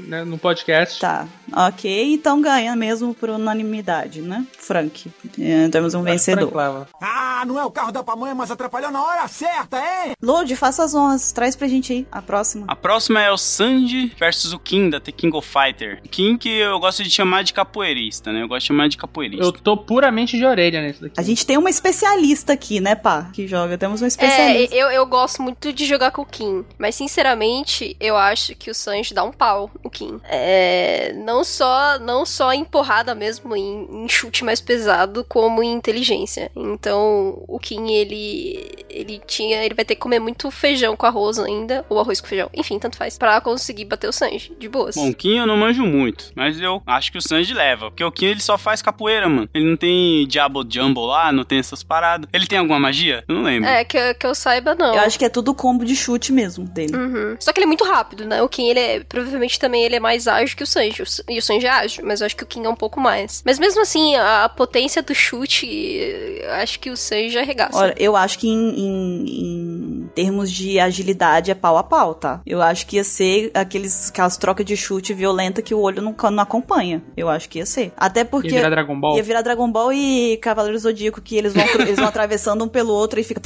né, no podcast. Tá, ok. Então ganha mesmo por unanimidade, né? Frank. É, temos um vencedor. Ah, não é o carro da pamonha, mas atrapalhou na hora certa, hein? Lord, faça as honras. Traz pra gente aí a próxima. A próxima é o Sanji versus o Kim da The King of Fighter. Kim que eu gosto de chamar de capoeirista, né? Eu gosto de chamar de capoeirista. Eu tô puramente de orelha nesse daqui. A gente tem uma especialista aqui, né, pá? Que joga. Temos uma É, especialista. eu, eu gosto muito de jogar com o Kim. Mas, sinceramente, eu acho que o Sanji dá um pau no Kim. É, não só não só em porrada mesmo, em, em chute mais pesado, como em inteligência. Então, o Kim, ele ele tinha, ele vai ter que comer muito feijão com arroz ainda, ou arroz com feijão, enfim, tanto faz, pra conseguir bater o Sanji, de boas. Bom, o Kim eu não manjo muito, mas eu acho que o Sanji leva. Porque o Kim ele só faz capoeira, mano. Ele não tem Diabo Jumbo lá, não tem essas paradas. Ele tem alguma magia? Eu não lembro. É, que, que eu saiba, não. Eu acho que é tudo combo de chute mesmo dele. Uhum. Só que ele é muito rápido, né? O Kim, ele é, provavelmente também ele é mais ágil que o Sanji. E o Sanji é ágil, mas eu acho que o Kim é um pouco mais. Mas mesmo assim, a potência do chute, acho que o Sanji arregaça. Olha, eu acho que em, em- em termos de agilidade é pau a pau, tá? Eu acho que ia ser aqueles, aquelas trocas de chute violenta que o olho não, não acompanha. Eu acho que ia ser. Até porque. Ia virar Dragon Ball. Ia virar Dragon Ball e Cavaleiro Zodíaco, que eles vão, eles vão atravessando um pelo outro e fica.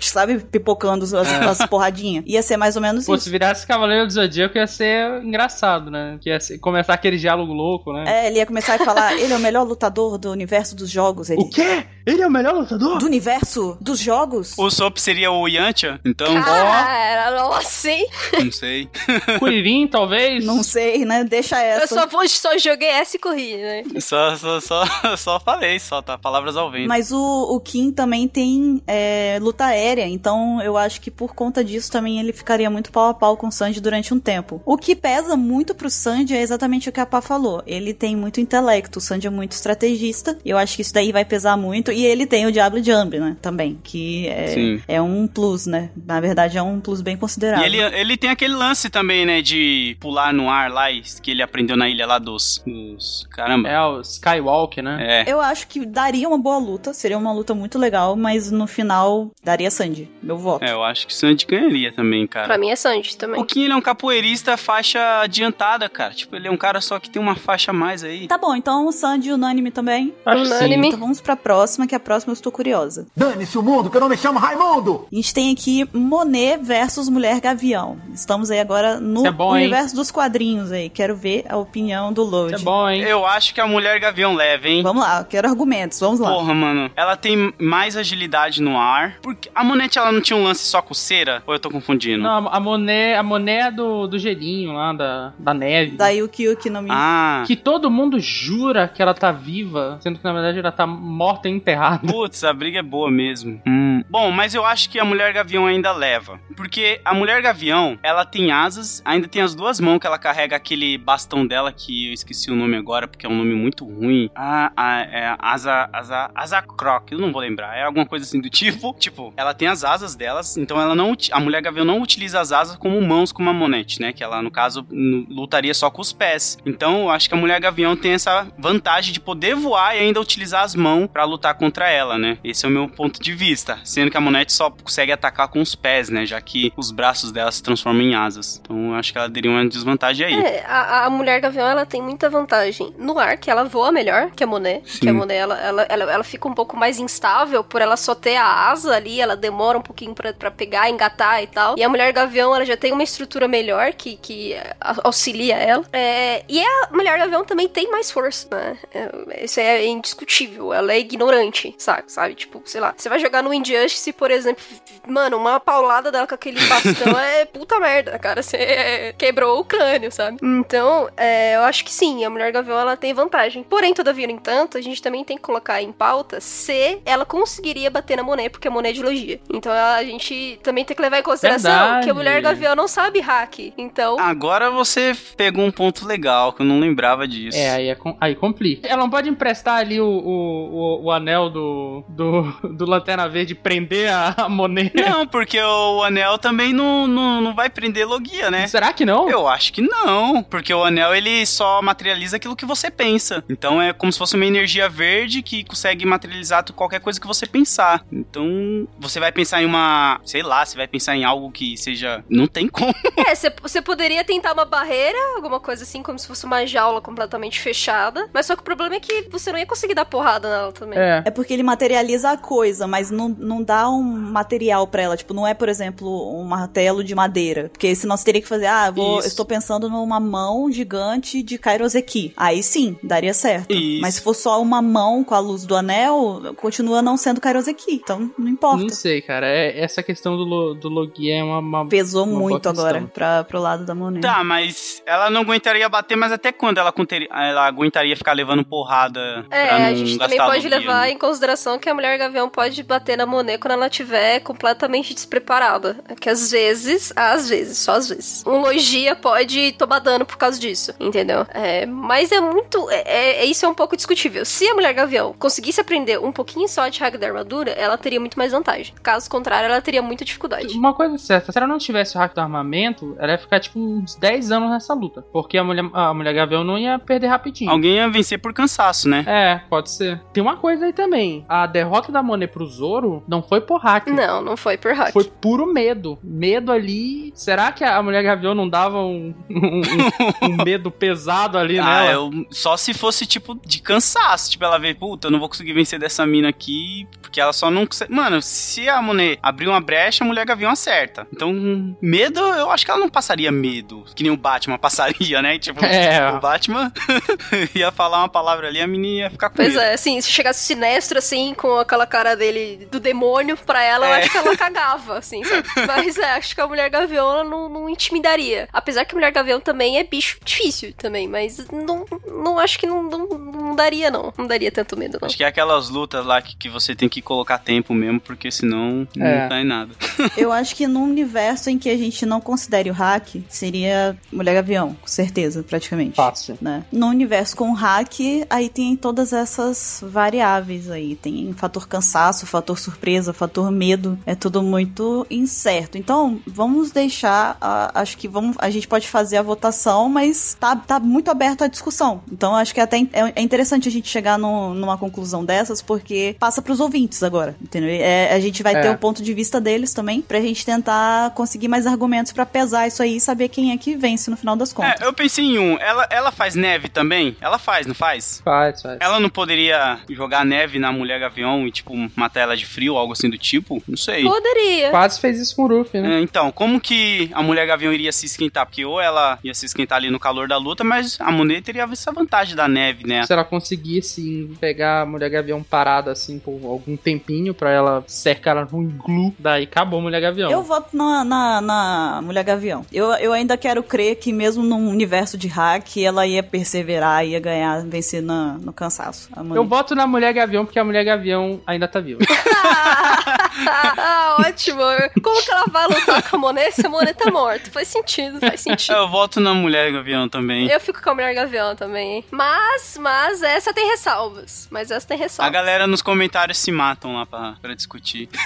Sabe? Pipocando as, as porradinhas. Ia ser mais ou menos Pô, isso. se virasse Cavaleiro do Zodíaco ia ser engraçado, né? Que ia ser- começar aquele diálogo louco, né? É, ele ia começar a falar, ele é o melhor lutador do universo dos jogos. Ele, O quê? Ele é o melhor lutador? do universo dos jogos? O Sop seria o Yantia, então. Cara, nossa, hein? Não sei. Kuririn, talvez? Não sei, né? Deixa Eu essa. só, vou, só joguei essa e corri, né? Só, só, só, só falei, só, tá? Palavras ao vento. Mas o, o Kim também tem é, luta aérea, então eu acho que por conta disso também ele ficaria muito pau a pau com o Sanji durante um tempo. O que pesa muito pro Sanji é exatamente o que a Pá falou. Ele tem muito intelecto, o Sanji é muito estrategista, eu acho que isso daí vai pesar muito. E ele tem o Diablo Jump, né? Também, que é, é um plus, né? Na verdade é um plus bem E considerável. ele, ele tem aquele lance também, né, de pular no ar lá, que ele aprendeu na ilha lá dos. dos caramba. É o Skywalk, né? É. Eu acho que daria uma boa luta, seria uma luta muito legal, mas no final daria Sanji, meu voto. É, eu acho que o Sandy ganharia também, cara. Pra mim é Sanji também. O Kim, ele é um capoeirista faixa adiantada, cara. Tipo, ele é um cara só que tem uma faixa a mais aí. Tá bom, então o Sanji unânime também. Acho que sim. Unânime. Então vamos pra próxima, que a próxima eu estou curiosa. Dane-se o mundo, que eu não me chamo Raimundo! A gente tem aqui Monet versus Mulher Gavião. Estamos aí agora no é bom, hein? universo dos quadrinhos aí. Quero ver a opinião do Load. É bom, hein? Eu acho que a mulher gavião leva, hein? Vamos lá, eu quero argumentos, vamos lá. Porra, mano. Ela tem mais agilidade no ar. Porque a Monete, ela não tinha um lance só com cera? Ou eu tô confundindo? Não, a Monet, a Monet é do, do gelinho lá, da, da neve. Daí o Kyuki não me... Ah. Que todo mundo jura que ela tá viva, sendo que na verdade ela tá morta e enterrada. Putz, a briga é boa mesmo. Hum. Bom, mas eu acho que a Mulher Gavião ainda leva. Porque a Mulher Gavião, ela tem asas, ainda tem as duas mãos que ela carrega aquele bastão dela, que eu esqueci o nome agora, porque é um nome muito ruim. Ah, ah, é asa, asa, asa croc, eu não vou lembrar. É alguma coisa assim do tipo. Tipo, ela tem as asas delas, então ela não, a Mulher Gavião não utiliza as asas como mãos como a Monete, né? Que ela, no caso, lutaria só com os pés. Então, eu acho que a Mulher Gavião tem essa vantagem de poder voar e ainda utilizar as mãos pra lutar contra ela, né? Esse é o meu ponto de vista. Sendo que a Monete só consegue atacar com os pés, né? Já que os braços dela se transformam em asas. Então, eu acho que ela teria uma desvantagem aí. É, a, a mulher gavião ela tem muita vantagem no ar, que ela voa melhor que a Monet. Sim. Que a Monet ela, ela, ela, ela fica um pouco mais instável por ela só ter a asa ali, ela demora um pouquinho pra, pra pegar, engatar e tal. E a mulher gavião ela já tem uma estrutura melhor que, que auxilia ela. É, e a mulher gavião também tem mais força, né? É, isso é indiscutível. Ela é ignorante, sabe? sabe? Tipo, sei lá, você vai jogar no Injustice, por exemplo, mano, uma paulada dela com aquele bastão é puta merda, cara. Você quebrou o crânio, sabe? Então, é, eu acho que sim, a mulher gavião ela tem vantagem. Porém, todavia, no entanto, a gente também tem que colocar em pauta se ela conseguiria bater na Monet, porque a Monet é de logia. Então a gente também tem que levar em consideração Verdade. que a mulher gavião não sabe hack. Então, Agora você pegou um ponto legal, que eu não lembrava disso. É, aí, é com- aí complica. Ela não pode emprestar ali o, o, o, o anel do, do, do Lanterna Verde prender a, a Monet. Não, porque o anel também não, não, não vai prender logia, né? Será que não? Eu acho que não, porque o anel ele só materializa aquilo que você pensa. Então é como se fosse uma energia verde que consegue materializar qualquer coisa que você pensar. Então você vai pensar em uma. Sei lá, você vai pensar em algo que seja. Não tem como. É, você- você poderia tentar uma barreira, alguma coisa assim, como se fosse uma jaula completamente fechada. Mas só que o problema é que você não ia conseguir dar porrada nela também. É. É porque ele materializa a coisa, mas não, não dá um material pra ela. Tipo, não é, por exemplo, um martelo de madeira. Porque senão você teria que fazer, ah, vou, Isso. estou pensando numa mão gigante de Kairoseki. Aí sim, daria certo. Isso. Mas se for só uma mão com a luz do anel, continua não sendo Kairoseki. Então, não importa. Não sei, cara. É, essa questão do, lo- do Logia é uma. uma- Pesou uma muito agora pra, pro lado da Monet. Tá, mas ela não aguentaria bater, mas até quando ela, ela aguentaria ficar levando porrada É, pra não a gente também pode logia, levar né? em consideração que a mulher gavião pode bater na Monet quando ela estiver completamente despreparada. Que às vezes, às vezes, só às vezes, um logia pode tomar dano por causa disso, entendeu? É, mas é muito. É, é- isso é um pouco discutível. Se a mulher gavião conseguisse aprender um pouquinho só de hack da armadura, ela teria muito mais vantagem. Caso contrário, ela teria muita dificuldade. Uma coisa certa, se ela não tivesse o hack do armamento, ela ia ficar tipo uns 10 anos nessa luta. Porque a mulher, a mulher Gavião não ia perder rapidinho. Alguém ia vencer por cansaço, né? É, pode ser. Tem uma coisa aí também. A derrota da Monet pro Zoro não foi por hack. Não, não foi por hack. Foi puro medo. Medo ali. Será que a mulher Gavião não dava um, um- um- um medo pesado ali Ah, nela? eu, só se fosse, tipo, de cansaço. Tipo, ela vê, puta, eu não vou conseguir vencer dessa mina aqui, porque ela só não consegue... Mano, se a Monet abrir uma brecha, a mulher gavião acerta. Então, medo, eu acho que ela não passaria medo. Que nem o Batman passaria, né? Tipo, É. o Batman ia falar uma palavra ali, a menina ia ficar com Pois medo. é, assim, se chegasse o assim, com aquela cara dele do demônio pra ela, eu É. acho que ela cagava, assim, sabe? Mas é, acho que a mulher gavião ela não, não intimidaria. Apesar que a mulher gavião também é bicho difícil também, mas não, não acho que não, não, não daria, não. Não daria tanto medo, não. Acho que é aquelas lutas lá que, que você tem que colocar tempo mesmo, porque senão não É. tá em nada. Eu acho que num universo em que a gente não considere o hack, seria Mulher Gavião, com certeza, praticamente. Fácil. Né? No universo com hack, aí tem todas essas variáveis aí. Tem fator cansaço, fator surpresa, fator medo. É tudo muito incerto. Então, vamos deixar. a- acho que vamos, a gente pode fazer a votação, mas tá, tá muito aberto à discussão. Então, acho que até é, é interessante a gente chegar no- numa conclusão dessas, porque passa pros ouvintes agora. Entendeu? É, a gente vai É. ter o ponto de vista deles também, pra gente tentar conseguir mais argumentos pra pesar isso aí e saber quem é que vence no final das contas. É, eu pensei em um. Ela, ela faz neve também? Ela faz, não faz? Faz, faz. Ela não poderia jogar neve na mulher gavião e, tipo, matar ela de frio, algo assim do tipo? Não sei. Poderia. Quase fez isso com o Ruffy, né? É, então, como que a mulher gavião iria se esquentar? Porque ou ela ia se esquentar ali no calor da luta, mas a Monet teria essa vantagem da neve, né? Se ela conseguisse pegar a mulher gavião parada assim por algum tempinho pra ela cercar ela num glue, daí acabou a mulher gavião. Eu voto na, na, na Mulher Gavião. Eu, eu ainda quero crer que mesmo num universo de hack, ela ia perseverar, ia ganhar, vencer na, no cansaço. Eu voto na mulher gavião porque a mulher gavião ainda tá viva. ah, ótimo. Como que ela vai lutar com a Monet se a Monet tá morta? Faz sentido, faz sentido. Eu voto na mulher gavião também. Eu fico com a mulher gavião também. Mas, mas essa tem ressalvas. Mas essa tem A ressalvas. galera nos comentários se matam lá pra, pra discutir.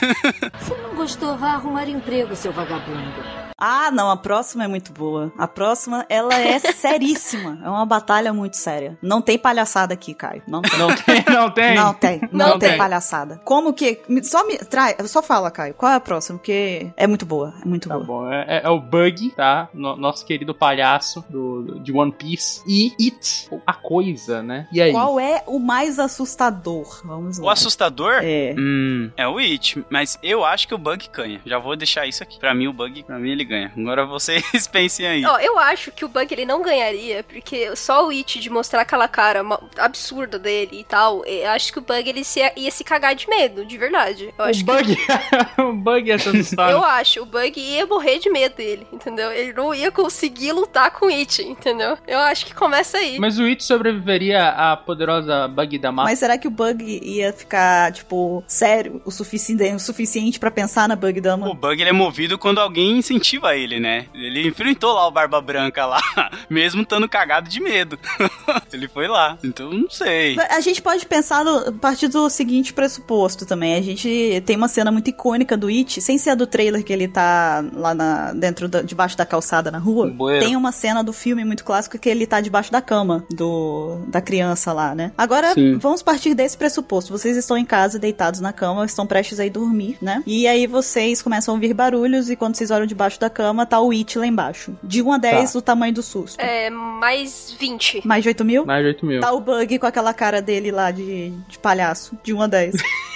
Se não gostou, vá arrumar emprego, seu vagabundo. Ah, não, a próxima é muito boa. A próxima, ela é seríssima. É uma batalha muito séria. Não tem palhaçada aqui, Caio. Não tem. Não tem, não tem. Não tem, não, Não tem, tem. palhaçada. Como que. Só me. Trai, só fala, Caio. Qual é a próxima? Porque é muito boa. É muito Tá boa. bom, é, é o Bug, tá? No- nosso querido palhaço do, de One Piece. E It, a coisa, né? E aí? Qual é o mais assustador? Vamos O lá. assustador? É. Hum, é o It, mas eu acho que o Bug ganha. Já vou deixar isso aqui. Pra mim, o Bug, pra mim, ele ganha. Agora vocês pensem aí. Ó, eu acho que o Bug ele não ganharia, porque só o It de mostrar aquela cara absurda dele e tal, eu acho que o Bug ele se- ia se cagar de medo, de verdade. Eu acho O Bug, o Bug é essa história. Eu acho, o Bug ia morrer de medo dele, entendeu? Ele não ia conseguir lutar com o It, entendeu? Eu acho que começa aí. Mas o It sobreviveria à poderosa Bug da mata. Mas será que o Bug ia ficar, tipo, sério o suficiente, o suficiente pra pensar na Bug Dama? O Bug ele é movido quando alguém incentiva ele, né? Ele enfrentou lá o Barba Branca lá, mesmo estando cagado de medo. ele foi lá. Então, não sei. A gente pode pensar no, a partir do seguinte pressuposto também. A gente tem uma cena cena muito icônica do It, sem ser a do trailer que ele tá lá na, dentro da, debaixo da calçada na rua. No bueiro. Tem uma cena do filme muito clássica que ele tá debaixo da cama do da criança lá, né? Agora, Sim. vamos partir desse pressuposto. Vocês estão em casa, deitados na cama, estão prestes a ir dormir, né? E aí vocês começam a ouvir barulhos e quando vocês olham debaixo da cama, tá o It lá embaixo. De 1 a 10, o tamanho do susto. É, mais 20. Mais de 8 mil? Mais de 8 mil. Tá o Bug com aquela cara dele lá de, de palhaço, de 1 a 10.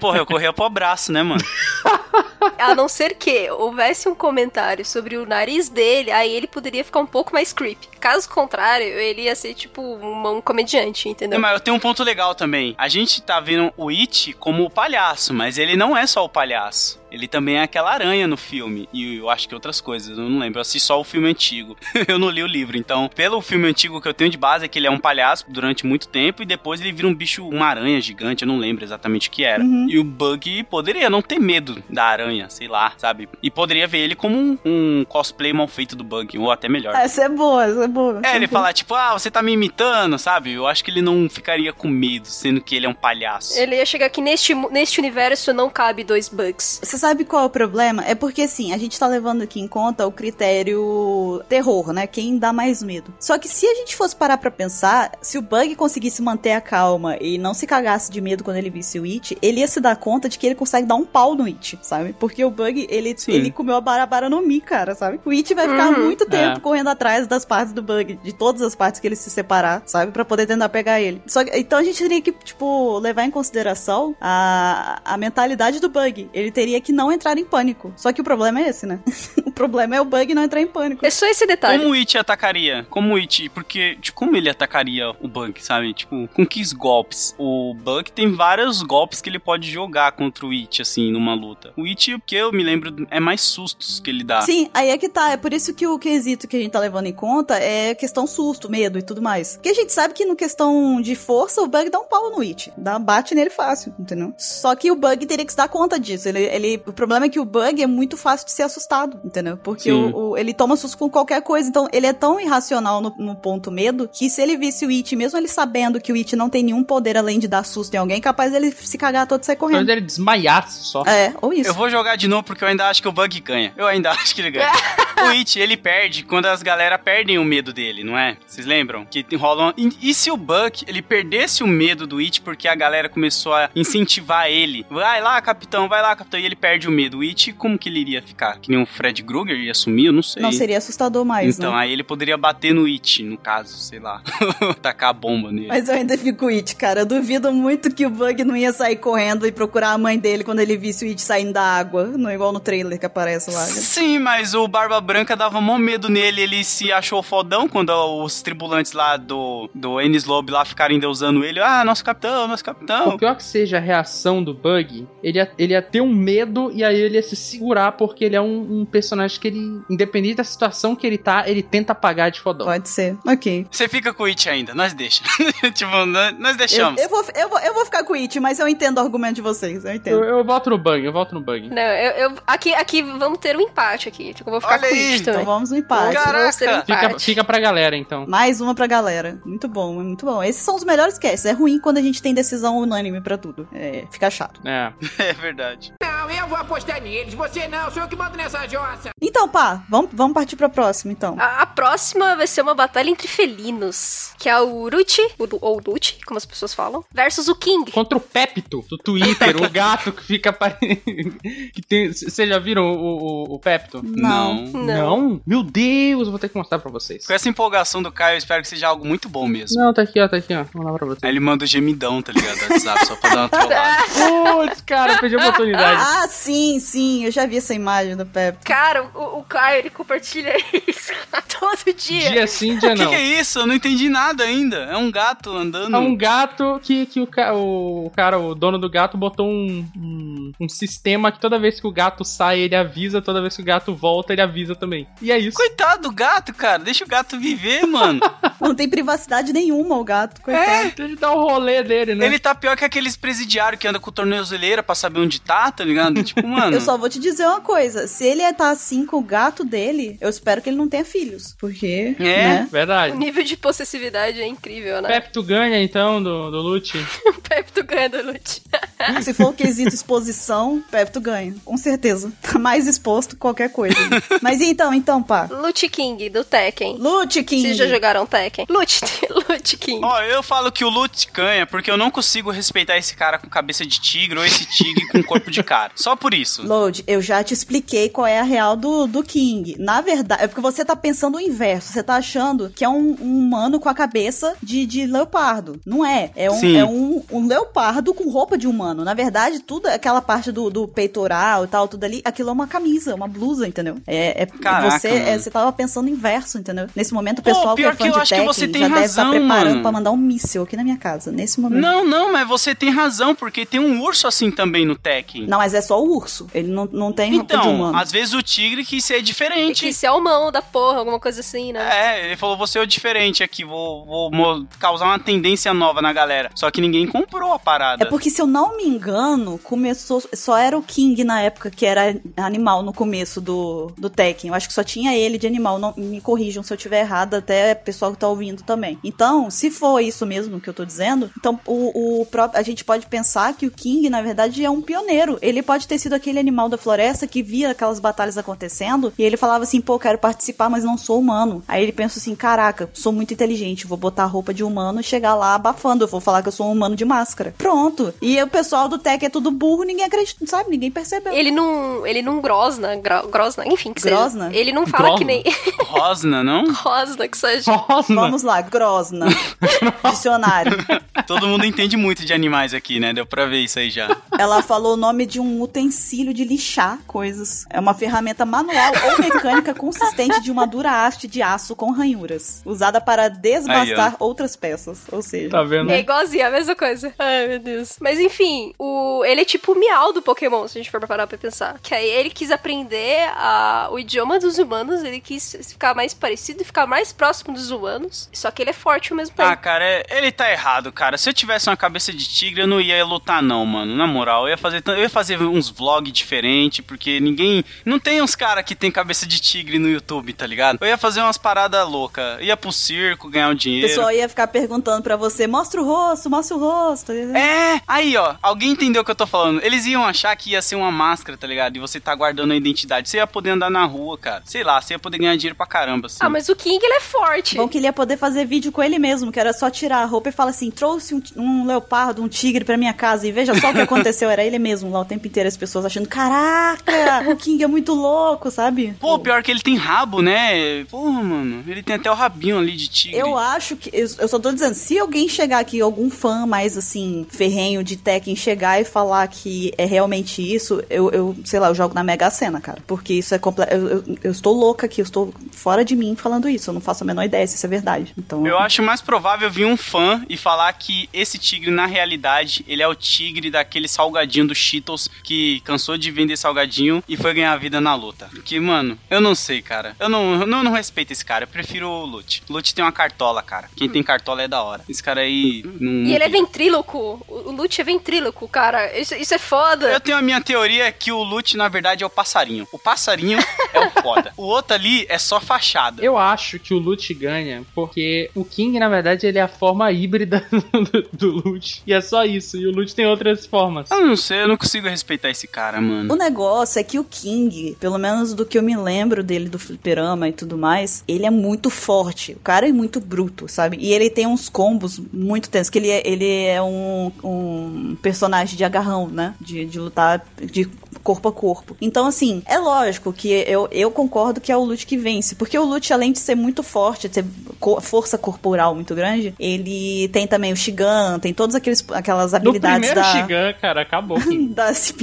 Porra, eu corria pro abraço, né, mano? A não ser que houvesse um comentário sobre o nariz dele, aí ele poderia ficar um pouco mais creepy. Caso contrário, ele ia ser tipo um, um comediante, entendeu? Mas eu tenho um ponto legal também. A gente tá vendo o It como o palhaço, mas ele não é só o palhaço. Ele também é aquela aranha no filme. E eu acho que outras coisas, eu não lembro. Eu assisti só o filme antigo. eu não li o livro. Então, pelo filme antigo que eu tenho de base, é que ele é um palhaço durante muito tempo e depois ele vira um bicho, uma aranha gigante. Eu não lembro exatamente o que era. Uhum. E o Bug poderia não ter medo da aranha, sei lá, sabe? E poderia ver ele como um, um cosplay mal feito do Bug, ou até melhor. essa é boa, essa é boa. É, ele falar, tipo, ah, você tá me imitando, sabe? Eu acho que ele não ficaria com medo, sendo que ele é um palhaço. Ele ia chegar aqui neste, neste universo não cabe dois bugs. Você sabe qual é o problema? É porque, assim, a gente tá levando aqui em conta o critério terror, né? Quem dá mais medo. Só que se a gente fosse parar pra pensar, se o Bug conseguisse manter a calma e não se cagasse de medo quando ele visse o It, ele ia se dar conta de que ele consegue dar um pau no It, sabe? Porque o Bug, ele, Sim. ele comeu a barabara no Mi, cara, sabe? O It vai ficar Uhum. muito tempo É. correndo atrás das partes do Bug, de todas as partes que ele se separar, sabe? Pra poder tentar pegar ele. Só que, então a gente teria que, tipo, levar em consideração a, a mentalidade do Bug. Ele teria que não entrar em pânico. Só que o problema é esse, né? o problema é o Bug não entrar em pânico. É só esse detalhe. Como o It atacaria? Como o It? Porque, de como ele atacaria o Bug, sabe? Tipo, com que golpes? O Bug tem vários golpes que ele pode jogar contra o It, assim, numa luta. O It, o que eu me lembro, é mais sustos que ele dá. Sim, aí é que tá. É por isso que o quesito que a gente tá levando em conta é questão susto, medo e tudo mais. Porque a gente sabe que no questão de força, o Bug dá um pau no It. Dá, bate nele fácil, entendeu? Só que o Bug teria que se dar conta disso. Ele, ele, o problema é que o Bug é muito fácil de ser assustado, entendeu? Porque o, o- ele toma susto com qualquer coisa. Então, ele é tão irracional no, no ponto medo que se ele visse o It, mesmo ele sabendo que o It não tem nenhum poder além de dar susto em alguém, capaz dele se cagar todo e sair Talvez correndo. ele desmaiasse só. É, ou isso. Eu vou jogar de novo porque eu ainda acho que o Bug ganha. Eu ainda acho que ele ganha. o It, ele perde quando as galera perdem o medo dele, não é? Vocês lembram? Que rolam. E, e se o Bug, ele perdesse o medo do It porque a galera começou a incentivar ele? Vai lá, capitão, vai lá, capitão. E ele perde o medo. O It, como que ele iria ficar? Que nem um Fred Krueger ia sumir? Eu não sei. Não seria assustador mais, então, né? aí ele poderia bater no It, no caso, sei lá. Tacar a bomba nele. Mas eu ainda fico o It, cara. Eu duvido muito que o Bug não ia sair correndo e procurar a mãe dele quando ele visse o It saindo da água. Não é igual no trailer que aparece lá. né? Sim, mas o Barba Branca dava mó medo nele, ele se achou fodão quando os tripulantes lá do, do Ennis Lobby lá ficaram endeusando ele. Ah, nosso capitão, nosso capitão. pior que seja a reação do Bug, ele ia, ele ia ter um medo e aí ele ia se segurar porque ele é um, um personagem que ele, independente da situação que ele tá, ele tenta apagar de fodão. Pode ser. Ok. Você fica com o It ainda, nós deixa. tipo, nós, nós Eu, deixamos. eu, vou, eu, vou, eu vou ficar com o It, mas eu entendo o argumento de vocês. Eu entendo. Eu, eu volto no Bug, eu volto no Bug. Não, eu, eu- aqui, aqui vamos ter um empate aqui. Tipo, eu vou ficar Olha com aí, isso Então também. vamos no empate. Caraca. Um Fica, empate. fica pra galera, então. Mais uma pra galera. Muito bom, muito bom. Esses são os melhores casts. É ruim quando a gente tem decisão unânime pra tudo. É, fica chato. É. É verdade. Não, eu vou apostar neles. Você não, sou eu que mando nessa jossa. Então, pá, vamos, vamos partir pra próxima, então. A, a próxima vai ser uma batalha entre felinos. Que é o Uruchi, ou Duchi, como as pessoas falam, versus o King. Contra o Pepto do Twitter, o gato que fica tem. Vocês já viram o, o, o Pepto? Não. Não. Meu Deus, eu vou ter que mostrar pra vocês. Com essa empolgação do Caio, eu espero que seja algo muito bom mesmo. Não, tá aqui, ó, tá aqui, ó. Vou lá pra vocês. Aí ele manda o gemidão, tá ligado? Do WhatsApp, só pra dar uma trollada. Putz, cara, perdi a oportunidade. Ah, sim, sim. Eu já vi essa imagem do Pepe. Cara, o, o Caio, ele compartilha isso todo dia. Dia sim, dia O que, não. que é isso? Eu não entendi nada ainda. É um gato andando. É um gato que, que o, o cara, o dono do gato, botou um, um, um sistema que toda vez que o gato sai, ele avisa, toda vez que o gato volta, ele avisa também. E é isso. Coitado do gato, cara. Deixa o gato viver, mano. Não tem privacidade nenhuma o gato, coitado. Deixa ele dar o rolê dele, né? Ele tá pior que aqueles presidiários que andam com tornozeleira pra saber onde tá, tá ligado? Ligado? Tipo, mano. Eu só vou te dizer uma coisa: se ele tá assim com o gato dele, eu espero que ele não tenha filhos. Porque. É. Né? O Verdade. nível de possessividade é incrível, né? Pepto ganha, então, do, do Lute. O Pepto ganha do Lute. Se for o quesito exposição, Pepto ganha. Com certeza. Tá mais exposto que qualquer coisa. Mas então, então, pá. Lute King, do Tekken. Lute, King. Vocês já jogaram Tekken? Lute, Lute King. Ó, eu falo que o Lute ganha porque eu não consigo respeitar esse cara com cabeça de tigre ou esse tigre com corpo de cara. Só por isso. Load, eu já te expliquei qual é a real do, do King. Na verdade, é porque você tá pensando o inverso. Você tá achando que é um, um humano com a cabeça de, de leopardo. Não é. É, um, é um, um leopardo com roupa de humano. Na verdade, tudo, aquela parte do, do peitoral e tal, tudo ali, aquilo é uma camisa, uma blusa, entendeu? É, é Caraca, você, é, você tava pensando inverso, entendeu? Nesse momento, o Pô, pessoal que pior é fã que eu de acho que Tekken você tem já deve estar razão, preparando mano. pra mandar um míssil aqui na minha casa, nesse momento. Não, não, mas você tem razão, porque tem um urso assim também no Tekken. Não, mas é só o urso. Ele não, não tem roupa de Então, humano. às vezes o tigre quis ser diferente. que se é o mão da porra, alguma coisa assim, né? É, ele falou, você é o diferente aqui, vou, vou mo- causar uma tendência nova na galera. Só que ninguém comprou a parada. É porque, se eu não me engano, começou. Só era o King na época que era animal no começo do, do Tekken. Eu acho que só tinha ele de animal. Não, me corrijam se eu tiver errado, até o pessoal que tá ouvindo também. Então, se for isso mesmo que eu tô dizendo, então o, o a gente pode pensar que o King, na verdade, é um pioneiro. Ele pode ter sido aquele animal da floresta que via aquelas batalhas acontecendo e ele falava assim: pô, quero participar, mas não sou humano. Aí ele pensa assim: caraca, sou muito inteligente, vou botar a roupa de humano e chegar lá abafando. Eu vou falar que eu sou um humano de máscara. Pronto. E o pessoal do Tech é tudo burro, ninguém acredita, sabe? Ninguém percebeu. Ele não. Ele não grosna, gro- grosna, enfim, que Grosna? seja. Ele não fala Grosna? que nem. Rosna, não? Rosna, que seja. Nossa, Vamos lá, Grosna. Dicionário. Todo mundo entende muito de animais aqui, né? Deu pra ver isso aí já. Ela falou o nome de um utensílio de lixar coisas. É uma ferramenta manual ou mecânica consistente de uma dura haste de aço com ranhuras, usada para desbastar outras peças. Ou seja, tá vendo? É igualzinho, a mesma coisa. Ai, meu Deus. Mas enfim, o, ele é tipo o miau do Pokémon, se a gente for parar pra pensar. Que aí ele quis aprender a, o idioma dos humanos, ele quis ficar mais parecido e ficar mais próximo dos humanos. Só que ele é forte ao mesmo tempo. Ah, cara, é- ele tá errado, cara. Se eu tivesse uma cabeça de tigre, eu não ia lutar, não, mano. Na moral, eu ia fazer, eu ia fazer uns vlogs diferentes, porque ninguém. Não tem uns caras que tem cabeça de tigre no YouTube, tá ligado? Eu ia fazer umas paradas loucas. Ia pro circo, ganhar um o dinheiro. pessoal ia ficar perguntando pra você: mostra o rosto, mostra o rosto. É, aí ó, alguém entendeu o que eu tô falando. Eles iam achar que ia ser uma máscara, tá ligado? E você tá guardando a identidade. Você ia poder andar na rua, cara. Sei lá, você ia poder ganhar dinheiro pra caramba, assim. Ah, mas o King, ele é forte. Bom que ele ia poder fazer vídeo com ele mesmo, que era só tirar a roupa e falar assim: trouxe um, um leopardo, um tigre pra minha casa e veja só o que aconteceu. Era ele mesmo lá o tempo inteiro, as pessoas achando: caraca, o King é muito louco, sabe? Pô, pior que ele tem rabo, né? Pô, mano, ele tem até o rabinho ali de tigre. Eu acho que. Eu, eu só tô dizendo, se alguém chegar aqui, algum fã mais assim, ferrenho de Tekken, chegar e falar que é realmente isso, eu, eu sei lá, eu jogo na Mega Sena, cara. Porque isso é completo. Eu, eu, eu estou louca aqui, eu estou fora de mim falando isso. Eu não faço a menor ideia se isso é verdade. Então. Eu acho mais provável vir um fã e falar que esse tigre, na realidade, ele é o tigre daquele salgadinho do Cheetos que cansou de vender salgadinho e foi ganhar vida na luta. Porque, mano, eu não sei, cara. Eu não, eu não, não respeito esse cara. Eu prefiro o Lute. Lute tem uma cartola, cara. Quem tem cartola é da hora. Esse cara aí. Não, E ele é ventríloco. O o Lute é ventríloco, cara. Isso, isso é foda. Eu tenho a minha teoria que o Lute, na verdade, é o passarinho. O passarinho é o foda. O outro ali é só fachada. Eu acho que o Lute ganha porque o King, na verdade, ele é a forma híbrida do, do Lute. E é só isso. E o Lute tem outras formas. Eu não sei, eu não consigo respeitar esse cara, mano. O negócio é que o King, pelo menos do que eu me lembro dele do fliperama e tudo mais, ele é muito forte. O cara é muito bruto, sabe? E ele tem uns combos muito tensos, que ele é, ele é um, um personagem de agarrão, né? De, de lutar de corpo a corpo. Então, assim, é lógico que eu, eu concordo que é o Lute que vence. Porque o Lute, além de ser muito forte, de ter co- força corporal muito grande, ele tem também o Shigan, tem todas aqueles, aquelas No habilidades primeiro da Shigan, cara, acabou. King.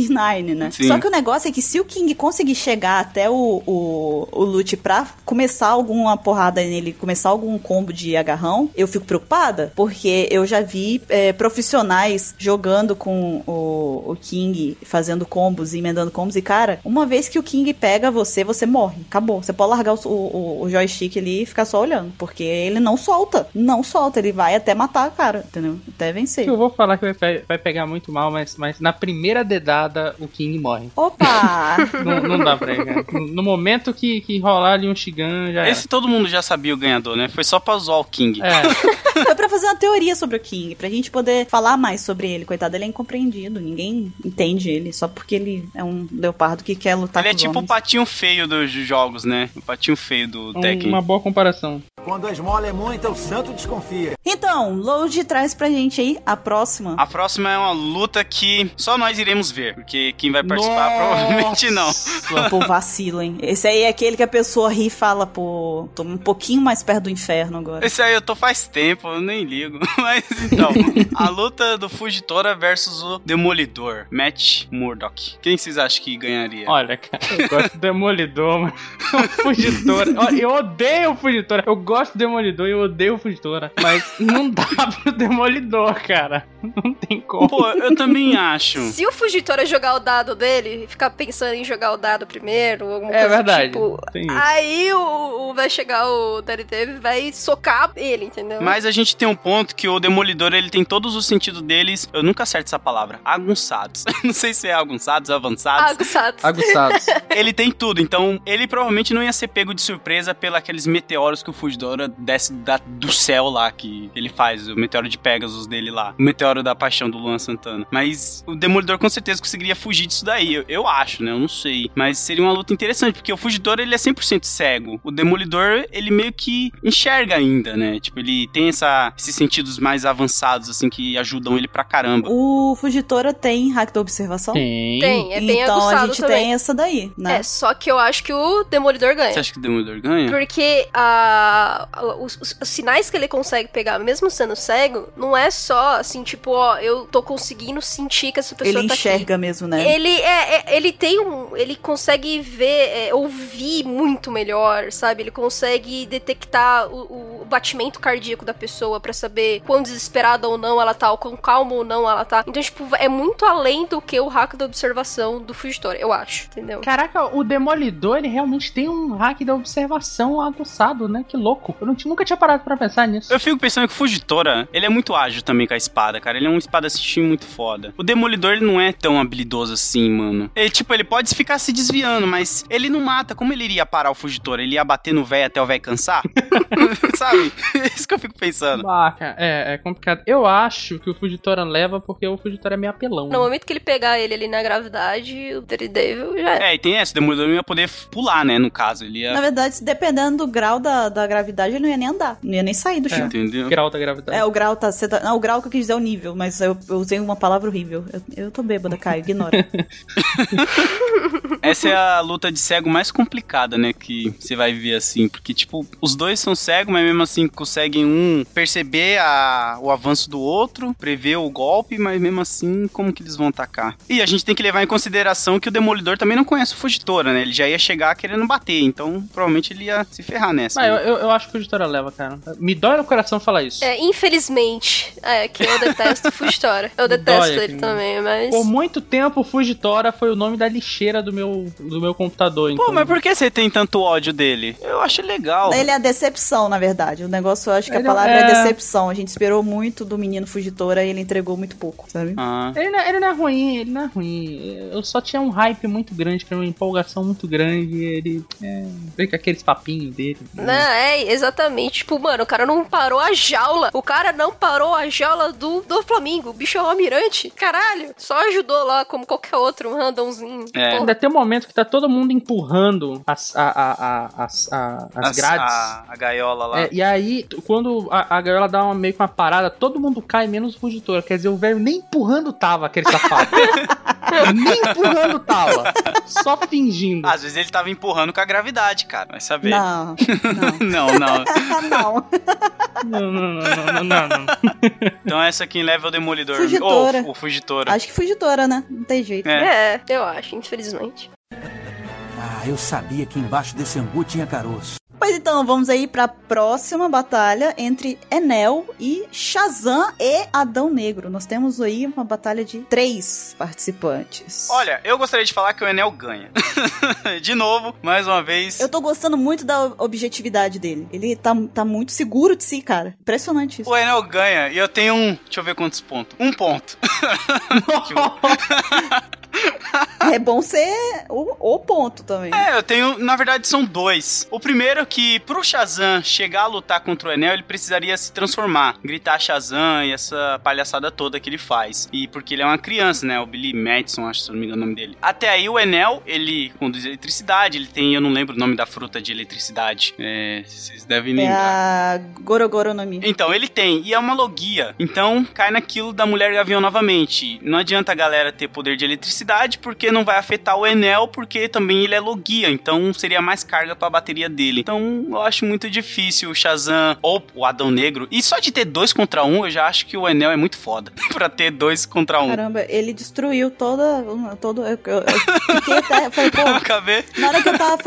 CP9, né? Sim. Só que o negócio é que se o King conseguir chegar até o, o, o Lute pra começar alguma porrada nele, começar algum combo de agarrão, eu fico preocupada, porque eu já vi é, profissionais jogando com o, o King, fazendo combos e emendando combos, e cara, uma vez que o King pega você, você morre. Acabou. Você pode largar o, o, o joystick ali e ficar só olhando, porque ele não solta. Não solta. Ele vai até matar a cara, entendeu? Até vencer. Eu vou falar que vai, vai pegar muito mal, mas, mas na primeira dedada o King morre. Opa! Não, não dá pra ir, cara. No momento que, que rolar ali um Shigan, já era. Esse todo mundo já sabia o ganhador, né? Foi só pra zoar o King. É, Foi pra fazer uma teoria sobre o King, pra gente poder falar mais sobre ele. Coitado, ele é incompreendido. Ninguém entende ele, só porque ele é um leopardo que quer lutar Ele é com os tipo o homens. patinho feio dos jogos, né? O patinho feio do um- Tekken. uma boa comparação. Quando a esmola é muita, o santo desconfia. Então, Load traz pra gente aí a próxima. A próxima é uma luta que só nós iremos ver, porque quem vai participar provavelmente não. Pô, vacilo, hein? Esse aí é aquele que a pessoa ri e fala, pô, tô um pouquinho mais perto do inferno agora. Esse aí eu tô faz tempo, eu nem ligo. Mas então, a luta do Fugitora versus o Demolidor, Matt Murdock. Quem vocês acham que ganharia? Olha, cara, eu gosto do Demolidor, mas o Fugitora. Eu odeio o Fugitora. Eu gosto do Demolidor e eu odeio o Fugitora. Mas não dá pro Demolidor, cara. Não tem como. Pô, eu também acho. Se o Fugitora jogar o dado dele e ficar pensando em jogar o dado primeiro, alguma É coisa verdade, tipo, tem aí o, o- vai chegar o Daredevil e vai socar ele, entendeu? Mas a gente tem um ponto que o Demolidor, ele tem todos os sentidos deles, eu nunca acerto essa palavra, aguçados. Não sei se é aguçados, avançados. Aguçados. Aguçados. Ele tem tudo, então ele provavelmente não ia ser pego de surpresa pelos aqueles meteoros que o Fugitora desce da- do céu lá, que ele faz, o meteoro de Pegasus dele lá, o meteoro da paixão do Luan Santana. Mas o Demolidor com certeza conseguiria fugir disso daí, eu, eu acho, né? Eu não sei. Mas seria uma luta interessante, porque o Fugitor ele é 100% cego. O Demolidor, ele meio que enxerga ainda, né? Tipo, ele tem essa, esses sentidos mais avançados, assim, que ajudam ele pra caramba. O Fugitora tem hack da observação? Tem. Tem, é bem então a aguçado gente também. tem essa daí, né? É, só que eu acho que o Demolidor ganha. Você acha que o Demolidor ganha? Porque a, a- os, os- os sinais que ele consegue pegar, mesmo sendo cego, não é só assim, tipo, ó, eu tô conseguindo sentir que essa pessoa Ele tá enxerga mesmo, né? aqui. Ele é, é- ele tem um, ele consegue ver, é, ouvir muito melhor, sabe? Ele consegue detectar o, o batimento cardíaco da pessoa pra saber quão desesperada ou não ela tá, ou quão calma ou não ela tá. Então, tipo, é muito além do que o hack da observação do Fugitório, eu acho, entendeu? Caraca, o Demolidor, ele realmente tem um hack da observação aguçado, né? Que louco. Eu não nunca tinha parado pra pensar nisso. Eu fico pensando que o Fugitora, ele é muito ágil também com a espada, cara. Ele é um espada assistir muito foda. O Demolidor, ele não é tão habilidoso assim, mano. Ele, tipo, ele pode ficar se desviando, mas ele não mata. Como ele iria parar o Fugitora? Ele ia bater no véio até o véio cansar? Sabe? É isso que eu fico pensando. Cara, é, é complicado. Eu acho que o Fugitora leva porque o Fugitora é meio apelão. No momento que ele pegar ele ali na gravidade, o Daredevil já é. É, e tem essa, o Demolidor não ia poder pular, né, no caso. Ele ia... Na verdade, dependendo do grau da, da gravidade, ele não ia nem andar. Não ia nem sair do chão. Entendeu? Grau da gravidade. É, o grau tá, tá. Não, o grau que eu quis dizer é o nível, mas eu, eu usei uma palavra horrível. Eu, eu tô bêbada, Caio, ignora. Essa é a luta de cego mais complicada, né? Que você vai ver assim. Porque, tipo, os dois são cegos, mas mesmo assim conseguem um perceber a- o avanço do outro, prever o golpe, mas mesmo assim, como que eles vão atacar? E a gente tem que levar em consideração que o Demolidor também não conhece o Fugitora, né? Ele já ia chegar querendo bater, então provavelmente ele ia se ferrar nessa. Mas eu, né? eu, eu acho que o Fugitora leva, cara. Me dói no coração falar isso. É, infelizmente, é que eu detesto o Fugitória. Eu detesto Dói ele também, mas. Por muito tempo, o Fugitora foi o nome da lixeira do meu, do meu computador. Pô, então- mas por que você tem tanto ódio dele? Eu acho legal. Ele é a decepção, na verdade. O negócio, eu acho que a Ele palavra é- é... decepção. A gente esperou muito do menino Fugitora e ele entregou muito pouco, sabe? Ah. Ele não, ele não é ruim, ele não é ruim. Eu só tinha um hype muito grande, que era uma empolgação muito grande. Ele. É. Vem com aqueles papinhos dele. Não, é, exatamente. Tipo, mano, o cara não parou a jaula. O cara não parou a jaula do, do Flamengo. O bicho é um almirante. Caralho. Só ajudou lá como qualquer outro, um randomzinho. É. Porra. Ainda tem um momento que tá todo mundo empurrando as, a, a, a- as, a- as grades. A, a gaiola lá. É, e aí, quando a, a gaiola dá uma, meio que uma parada, todo mundo cai, menos o fugitor. Quer dizer, o velho nem empurrando tava, aquele safado. nem empurrando tava. Só fingindo. Às vezes ele tava empurrando com a gravidade, cara. Vai saber. Não, não. não. não. não. Não, não, não, não, não, não. Então essa quem leva o Demolidor. Fugitora. Ou Fugitora. Acho que Fugitora, né? Não tem jeito. É. É, eu acho, infelizmente. Ah, eu sabia que embaixo desse angu tinha caroço. Pois então, vamos aí pra próxima batalha entre Enel e Shazam e Adão Negro. Nós temos aí uma batalha de três participantes. Olha, eu gostaria de falar que o Enel ganha. de novo, mais uma vez. Eu tô gostando muito da objetividade dele. Ele tá, tá muito seguro de si, cara. Impressionante isso. O Enel ganha e eu tenho um. Deixa eu ver quantos pontos. Um ponto. É bom ser o, o ponto também. É, eu tenho, na verdade, são dois. O primeiro é que pro Shazam chegar a lutar contra o Enel, ele precisaria se transformar, gritar Shazam e essa palhaçada toda que ele faz. E porque ele é uma criança, né? O Billy Madison, acho, se não me engano o nome dele. Até aí o Enel, ele conduz eletricidade, ele tem, eu não lembro o nome da fruta de eletricidade. É, vocês devem É lembrar. a Gorogoronomi. Então, ele tem, e é uma logia. Então, cai naquilo da mulher gavião novamente. Não adianta a galera ter poder de eletricidade, porque não vai afetar o Enel, porque também ele é logia. Então, seria mais carga pra bateria dele. Então, eu acho muito difícil o Shazam ou o Adão Negro. E só de ter dois contra um, eu já acho que o Enel é muito foda. pra ter dois contra um. Caramba, ele destruiu toda. Todo, eu, eu, eu fiquei até. Falei, pô, Acabei. Na hora que eu tava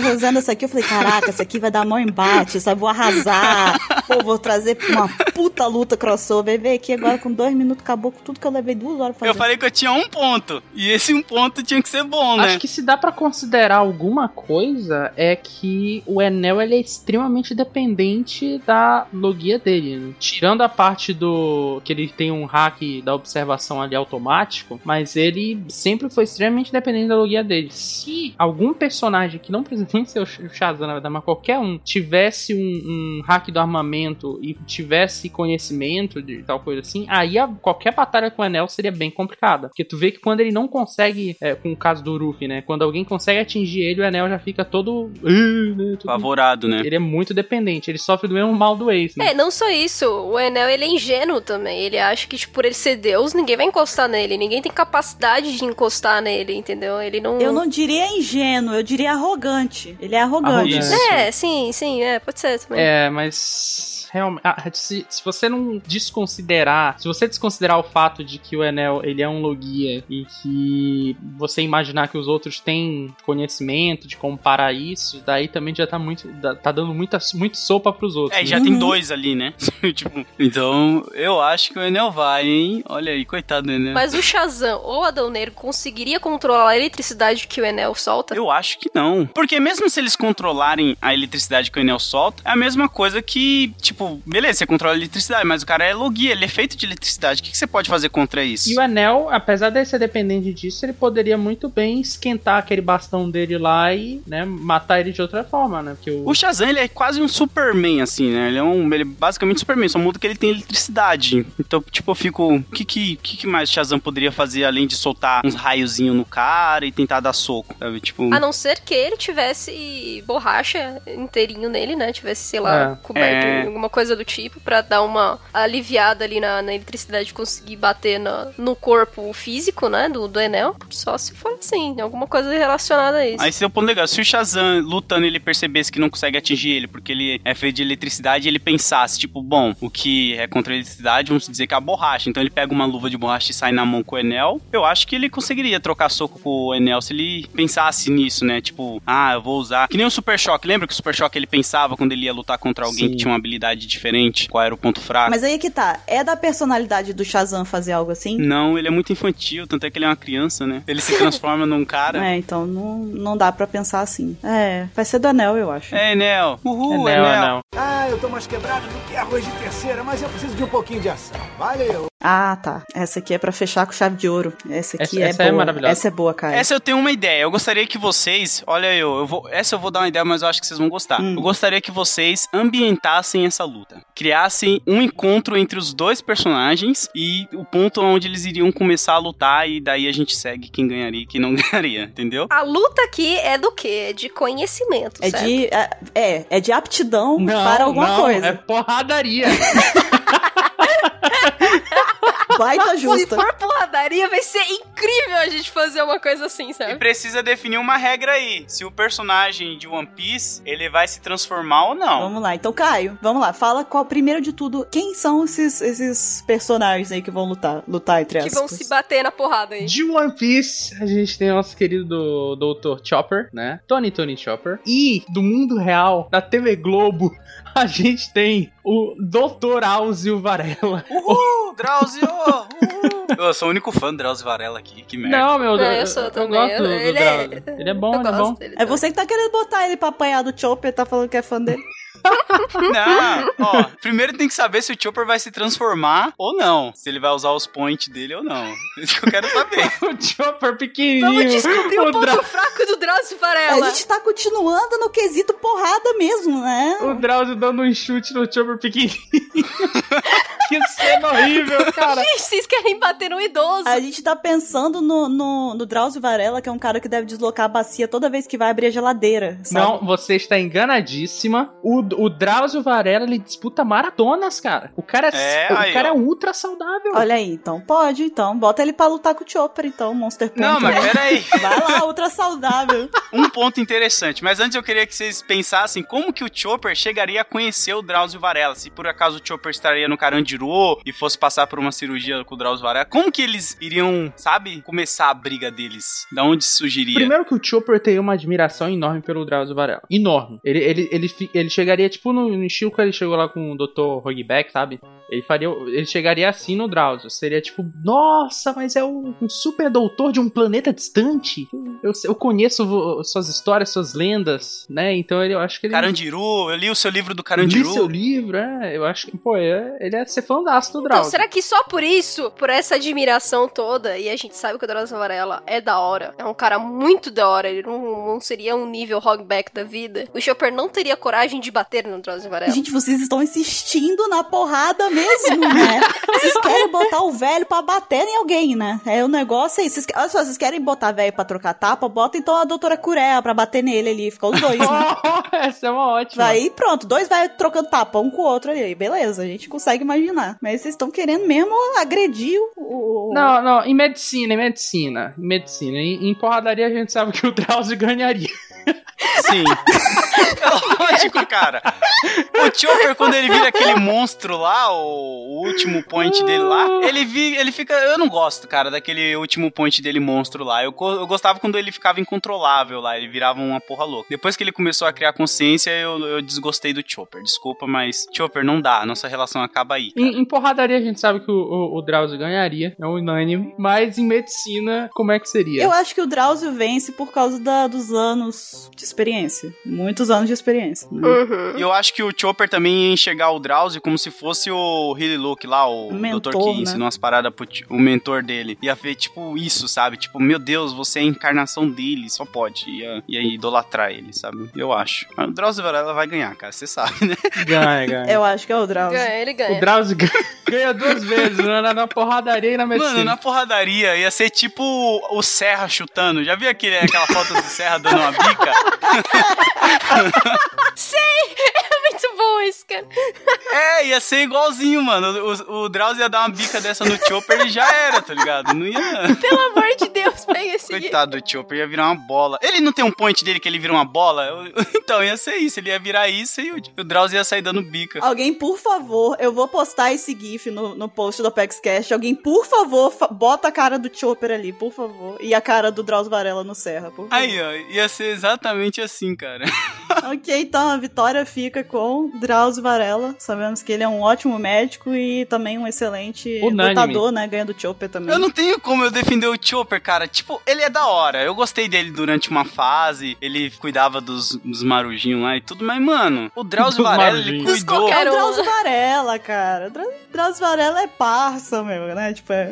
fazendo isso aqui, eu falei, caraca, isso aqui vai dar mão embate, sabe? Vou arrasar. Pô, vou trazer uma puta luta crossover. Vem aqui agora com dois minutos, acabou com tudo que eu levei duas horas pra Eu fazer. falei que eu tinha um ponto. E esse um ponto tinha que ser bom, né? Acho que se dá pra considerar alguma coisa é que o Enel ele é extremamente dependente da logia dele. né? Tirando a parte do que ele tem um hack da observação ali automático, mas ele sempre foi extremamente dependente da logia dele. Se algum personagem que não precisa nem ser o Shazam, na verdade, mas qualquer um tivesse um, um hack do armamento e tivesse conhecimento de tal coisa assim, aí a- qualquer batalha com o Enel seria bem complicada. Porque tu vê que quando ele não consegue, é, com o caso do Ruffy, né? Quando alguém consegue atingir ele, o Enel já fica todo. "Ah", né, todo- Favorado, né? Ele é muito dependente, ele sofre do mesmo mal do Ace, né? É, não só isso, o Enel ele é ingênuo também. Ele acha que, tipo, por ele ser Deus, ninguém vai encostar nele. Ninguém tem capacidade de encostar nele, entendeu? Ele não. Eu não diria ingênuo, eu diria arrogante. Ele é arrogante. Arrogante. É, sim, sim, é, pode ser também. É, mas. Realmente, ah, se, se você não desconsiderar, se você desconsiderar o fato de que o Enel ele é um logia e que você imaginar que os outros têm conhecimento de como parar isso, daí também já tá muito, tá dando muita, muito sopa pros outros. É, né? já tem dois ali, né? tipo, então, eu acho que o Enel vai, hein? Olha aí, coitado do Enel. Mas o Shazam ou Adão Negro conseguiria controlar a eletricidade que o Enel solta? Eu acho que não. Porque mesmo se eles controlarem a eletricidade que o Enel solta, é a mesma coisa que, tipo, beleza, você controla a eletricidade, mas o cara é logia, ele é feito de eletricidade. O que, que você pode fazer contra isso? E o Enel, apesar de ser dependente disso, ele poderia muito bem esquentar aquele bastão dele lá e, né, matar ele de outra forma, né? Porque o, O Shazam, ele é quase um Superman, assim, né? Ele é um. Ele é basicamente Superman, só muda que ele tem eletricidade. Então, tipo, eu fico. O que, que, que que mais o Shazam poderia fazer além de soltar uns raiozinhos no cara e tentar dar soco? Sabe? Tipo. A não ser que ele tivesse borracha inteirinho nele, né? Tivesse, sei lá, É. coberto É. em alguma coisa do tipo pra dar uma aliviada ali na, na eletricidade conseguir bater na- no corpo físico, né? Do, do Enel. Só se for assim, alguma coisa relacionada a isso. Aí é o ponto legal. Se o Shazam lutando ele percebesse que não consegue atingir ele porque ele é feito de eletricidade, ele pensasse, tipo, bom, o que é contra a eletricidade, vamos dizer que é a borracha. Então ele pega uma luva de borracha e sai na mão com o Enel. Eu acho que ele conseguiria trocar soco com o Enel se ele pensasse nisso, né? Tipo, ah, eu vou usar. Que nem o Super Choque. Lembra que o Super Choque ele pensava quando ele ia lutar contra alguém Sim. que tinha uma habilidade diferente? Qual era o ponto fraco? Mas aí que tá. É da personalidade do Shazam fazer algo assim? Não, ele é muito infantil, tanto é que ele é uma criança, né? Ele se transforma num cara. É, então não, não dá pra pensar assim. É, vai ser do Anel, eu acho. É, Enel. Uhul, Enel, Enel. Enel. Ah, eu tô mais quebrado do que arroz de terceira, mas eu preciso de um pouquinho de ação. Valeu. Ah, tá. Essa aqui é pra fechar com chave de ouro. Essa aqui Essa- é essa é boa. maravilhosa. Essa é boa, cara. Essa eu tenho uma ideia. Eu gostaria que vocês. Olha, eu, eu vou. Essa eu vou dar uma ideia, mas eu acho que vocês vão gostar. Hum. Eu gostaria que vocês ambientassem essa luta. Criassem um encontro entre os dois personagens e o ponto onde eles iriam começar a lutar. E daí a gente segue quem ganharia e quem não ganharia, entendeu? A luta aqui é do quê? É de conhecimento, É certo? de, é, é, é de aptidão Não, para alguma não, coisa. É porradaria. Baita Se justa. for porradaria, porradaria, vai ser incrível a gente fazer uma coisa assim, E sabe? precisa definir uma regra aí. Se o personagem de One Piece, ele vai se transformar ou não. Vamos lá, então Caio, vamos lá, fala qual, primeiro de tudo, quem são esses, esses personagens aí que vão lutar, lutar entre Que aspas? vão se bater na porrada aí. De One Piece, a gente tem o nosso querido Dr. Chopper, né? Tony Tony Chopper. E do mundo real, da TV Globo, a gente tem o Dr. Alzio Varela. Uhul, Drauzio! Uhul. Eu sou o único fã do Drauzio Varela aqui, que merda. Não, meu Deus. eu sou eu também, gosto do, do ele é-. Ele é bom, Eu ele é bom. dele É também. você que tá querendo botar ele pra apanhar do Chopper, tá falando que é fã dele. Não, ó, primeiro tem que saber se o Chopper vai se transformar ou não. Se ele vai usar os points dele ou não. Isso que eu quero saber. O Chopper pequenininho. Vamos descobrir o, ponto Dra- fraco do Drauzio A Varela. gente tá continuando no quesito porrada mesmo, né? O Drauzio dando um chute no Chopper pequenininho. que cena horrível, cara. Gente, vocês querem bater no idoso. A gente tá pensando no, no, no Drauzio Varela, que é um cara que deve deslocar a bacia toda vez que vai abrir a geladeira, sabe? Não, você está enganadíssima. O, o Drauzio Varela, ele disputa maratonas, cara. O cara é, É, o aí, cara é ultra saudável. Olha aí, então pode, então. Bota ele pra lutar com o Chopper, então, Monster Point. Não, mas né? peraí. Vai lá, ultra saudável. Um ponto interessante. Mas antes eu queria que vocês pensassem como que o Chopper chegaria a conhecer o Drauzio Varela. Se por acaso o Chopper estaria no Carandiru e fosse passar por uma cirurgia com o Drauzio Varela. Como que eles iriam, sabe, começar a briga deles? Da onde surgiria? Primeiro que o Chopper tem uma admiração enorme pelo Drauzio Varela. Enorme. Ele, ele, ele, fi- ele chegaria, tipo, no, no que ele chegou lá com o Dr. Hogback, sabe? Ele faria. Ele chegaria assim no Drauzio. Seria tipo, nossa, mas é um, um super doutor de um planeta distante. Eu, eu conheço vo- suas histórias, suas lendas, né? Então ele, eu acho que ele. Carandiru, eu li o seu livro do Li Carandiru. seu livro, é. Eu acho que, pô, é- ele é ser fãzaço do Então, Drauzio. será que só por isso, por essa admiração toda, e a gente sabe que o Drauzio Varela é da hora, é um cara muito da hora, ele não, não seria um nível hogback da vida, o Chopper não teria coragem de bater no Drauzio Varela. Gente, vocês estão insistindo na porrada mesmo, né? Vocês querem botar o velho pra bater em alguém, né? É o negócio aí. Vocês, olha só, vocês querem botar velho pra trocar tapa? Bota então a doutora Curea pra bater nele ali. Fica os dois, né? Essa é uma ótima. Aí pronto, dois vai trocando tapa, um com o outro ali. Beleza, a gente consegue imaginar. Mas vocês estão querendo mesmo agredir o. o- Não, não, em medicina, em medicina. Em medicina. Em, em porradaria a gente sabe que o Drauzio ganharia. Sim. É lógico, cara. O Chopper, quando ele vira aquele monstro lá, o, último point dele lá, ele, vi, ele fica. Eu não gosto, cara, daquele último point dele monstro lá. Eu, eu gostava quando ele ficava incontrolável lá, ele virava uma porra louca. Depois que ele começou a criar consciência, eu, eu desgostei do Chopper. Desculpa, mas Chopper não dá, nossa relação acaba aí. Em, em porradaria a gente sabe que o, o, o Drauzio ganharia, é unânime. Mas em medicina, como é que seria? Eu acho que o Drauzio vence por causa da- dos anos de experiência. Muitos anos de experiência. né? Uhum. E eu acho que o Chopper também ia enxergar o Drauzio como se fosse o Hilly Luke lá, o, O mentor, doutor que né? ensinou umas paradas pro o mentor dele. Ia ver, tipo, isso, sabe? Tipo, meu Deus, você é a encarnação dele, só pode. Ia, ia idolatrar ele, sabe? Eu acho. Mas o Drauzio Varela vai ganhar, cara, você sabe, né? Ganha, ganha. Eu acho que é o Drauzio. Ganha, ele O ganha. Drauzio ganha, ganha duas vezes, na, na porradaria e na medicina. Mano, na porradaria ia ser tipo o, o Serra chutando. Já viu aquele, aquela foto do Serra dando uma bica? É muito bom isso, cara. É, ia ser igualzinho, mano. O, o Drauzio ia dar uma bica dessa no Chopper e já era, tá ligado? Não ia. Pelo amor de Deus, pega esse. Coitado do Chopper, ia virar uma bola. Ele não tem um point dele que ele vira uma bola? Então, ia ser isso. Ele ia virar isso e o, o Drauzio ia sair dando bica. Alguém, por favor, eu vou postar esse GIF no, no post do ApexCast. Alguém, por favor, fa- bota a cara do Chopper ali, por favor. E a cara do Drauzio Varela no Serra, por favor. Aí, ó, ia ser exatamente assim, cara. ok, então a vitória fica com Drauzio Varela. Sabemos que ele é um ótimo médico e também um excelente Unânime. lutador, né? Ganha do Chopper também. Eu não tenho como eu defender o Chopper, cara. Tipo, ele é da hora. Eu gostei dele durante uma fase. Ele cuidava dos, dos marujinhos lá e tudo. Mas, mano, o Drauzio Varela, ele cuidou. É qualquer o. Drauzio Varela, cara. Dra- Drauzio Varela é parça, meu, né? Tipo, é...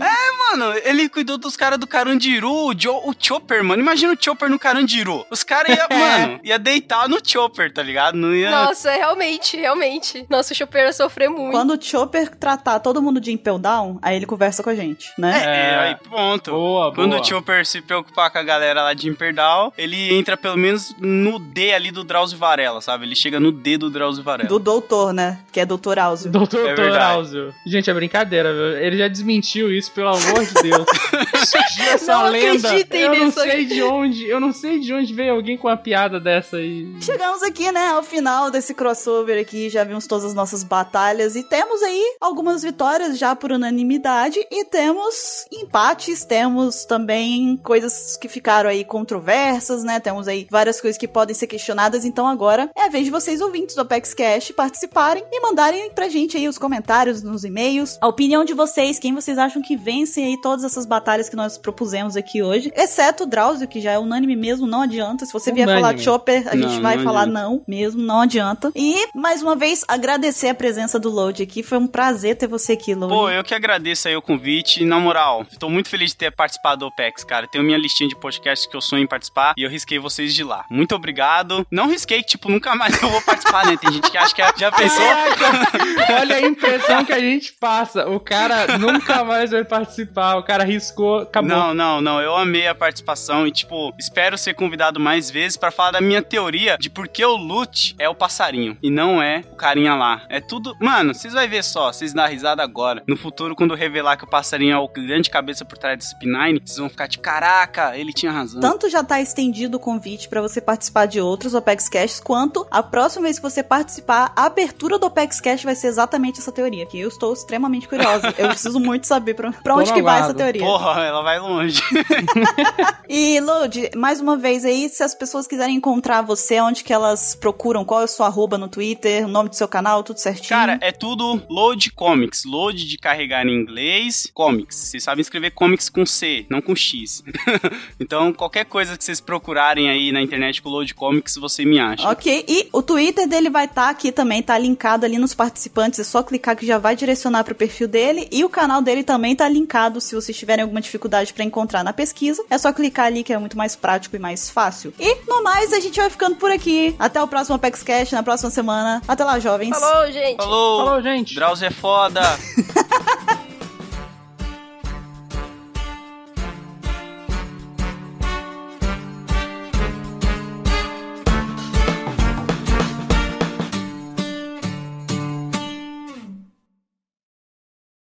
Mano, ele cuidou dos caras do Carandiru, o, Jo- o Chopper, mano. Imagina o Chopper no Carandiru. Os caras iam, mano, ia deitar no Chopper. Tá ligado? Não ia. Nossa, realmente, realmente. Nossa, o Chopper ia sofrer muito. Quando o Chopper tratar todo mundo de Impel Down, aí ele conversa com a gente, né? É, É. aí pronto. Boa, Quando boa. o Chopper se preocupar com a galera lá de Imperdal, ele entra pelo menos no D ali do Drauzio Varela, sabe? Ele chega no D do Drauzio Varela. Do doutor, né? Que é doutor Áuzio. Doutor É verdade. Áuzio. Gente, é brincadeira, viu? Ele já desmentiu isso, pelo amor de Deus. Surgiu essa Não lenda. acreditem Eu não nisso. sei de onde, eu não sei de onde veio alguém com uma piada dessa aí. Chegamos aqui, né, ao final desse crossover aqui, já vimos todas as nossas batalhas e temos aí algumas vitórias já por unanimidade e temos empates, temos também coisas que ficaram aí controversas, né? Temos aí várias coisas que podem ser questionadas, então agora é a vez de vocês ouvintes do Apex Cash participarem e mandarem pra gente aí os comentários nos e-mails, a opinião de vocês, quem vocês acham que vence aí todas essas batalhas que nós propusemos aqui hoje, exceto o Drauzio, que já é unânime mesmo, não adianta, se você vier Unânime. falar de Chopper, a Não, gente vai não falar adianta. não mesmo, não adianta. E, mais uma vez, agradecer a presença do Load aqui. Foi um prazer ter você aqui, Load. Pô, eu que agradeço aí o convite. Na moral, tô muito feliz de ter participado do OPEX, cara. Tenho minha listinha de podcasts que eu sonho em participar e eu risquei vocês de lá. Muito obrigado. Não risquei, tipo, nunca mais eu vou participar, né? Tem gente que acha que já pensou. Olha a impressão que a gente passa. O cara nunca mais vai participar. O cara riscou, acabou. Não, não, não. Eu amei a participação e, tipo, espero ser convidado mais vezes pra falar da minha teoria de por que o Lute é o passarinho e não é o carinha lá. É tudo. Mano, vocês vão ver só, vocês dão risada agora. No futuro, quando eu revelar que o passarinho é o grande cabeça por trás desse P9, vocês vão ficar tipo, caraca, ele tinha razão. Tanto já tá estendido o convite pra você participar de outros Opex Cash, quanto a próxima vez que você participar, a abertura do Opex Cash vai ser exatamente essa teoria, que eu estou extremamente curiosa. Eu preciso muito saber pra, pra onde que vai essa teoria. Porra, ela vai longe. E, Load, mais uma vez aí, se as pessoas quiserem encontrar você, onde que elas procuram? Qual é o seu arroba no Twitter, o nome do seu canal, tudo certinho? Cara, é tudo load comics. Load de carregar em inglês, comics. Vocês sabem escrever comics com C, não com X. então, qualquer coisa que vocês procurarem aí na internet com load comics, você me acha. Ok, e o Twitter dele vai estar aqui também, tá linkado ali nos participantes, é só clicar que já vai direcionar pro perfil dele, e o canal dele também tá linkado, se vocês tiverem alguma dificuldade pra encontrar na pesquisa, é só clicar ali que é muito mais prático e mais fácil. E, no mais, a gente vai ficando por aqui. Até o próximo Apex Cash, na próxima semana. Até lá, jovens. Falou, gente. Falou! Falou, gente. Drauzio é foda!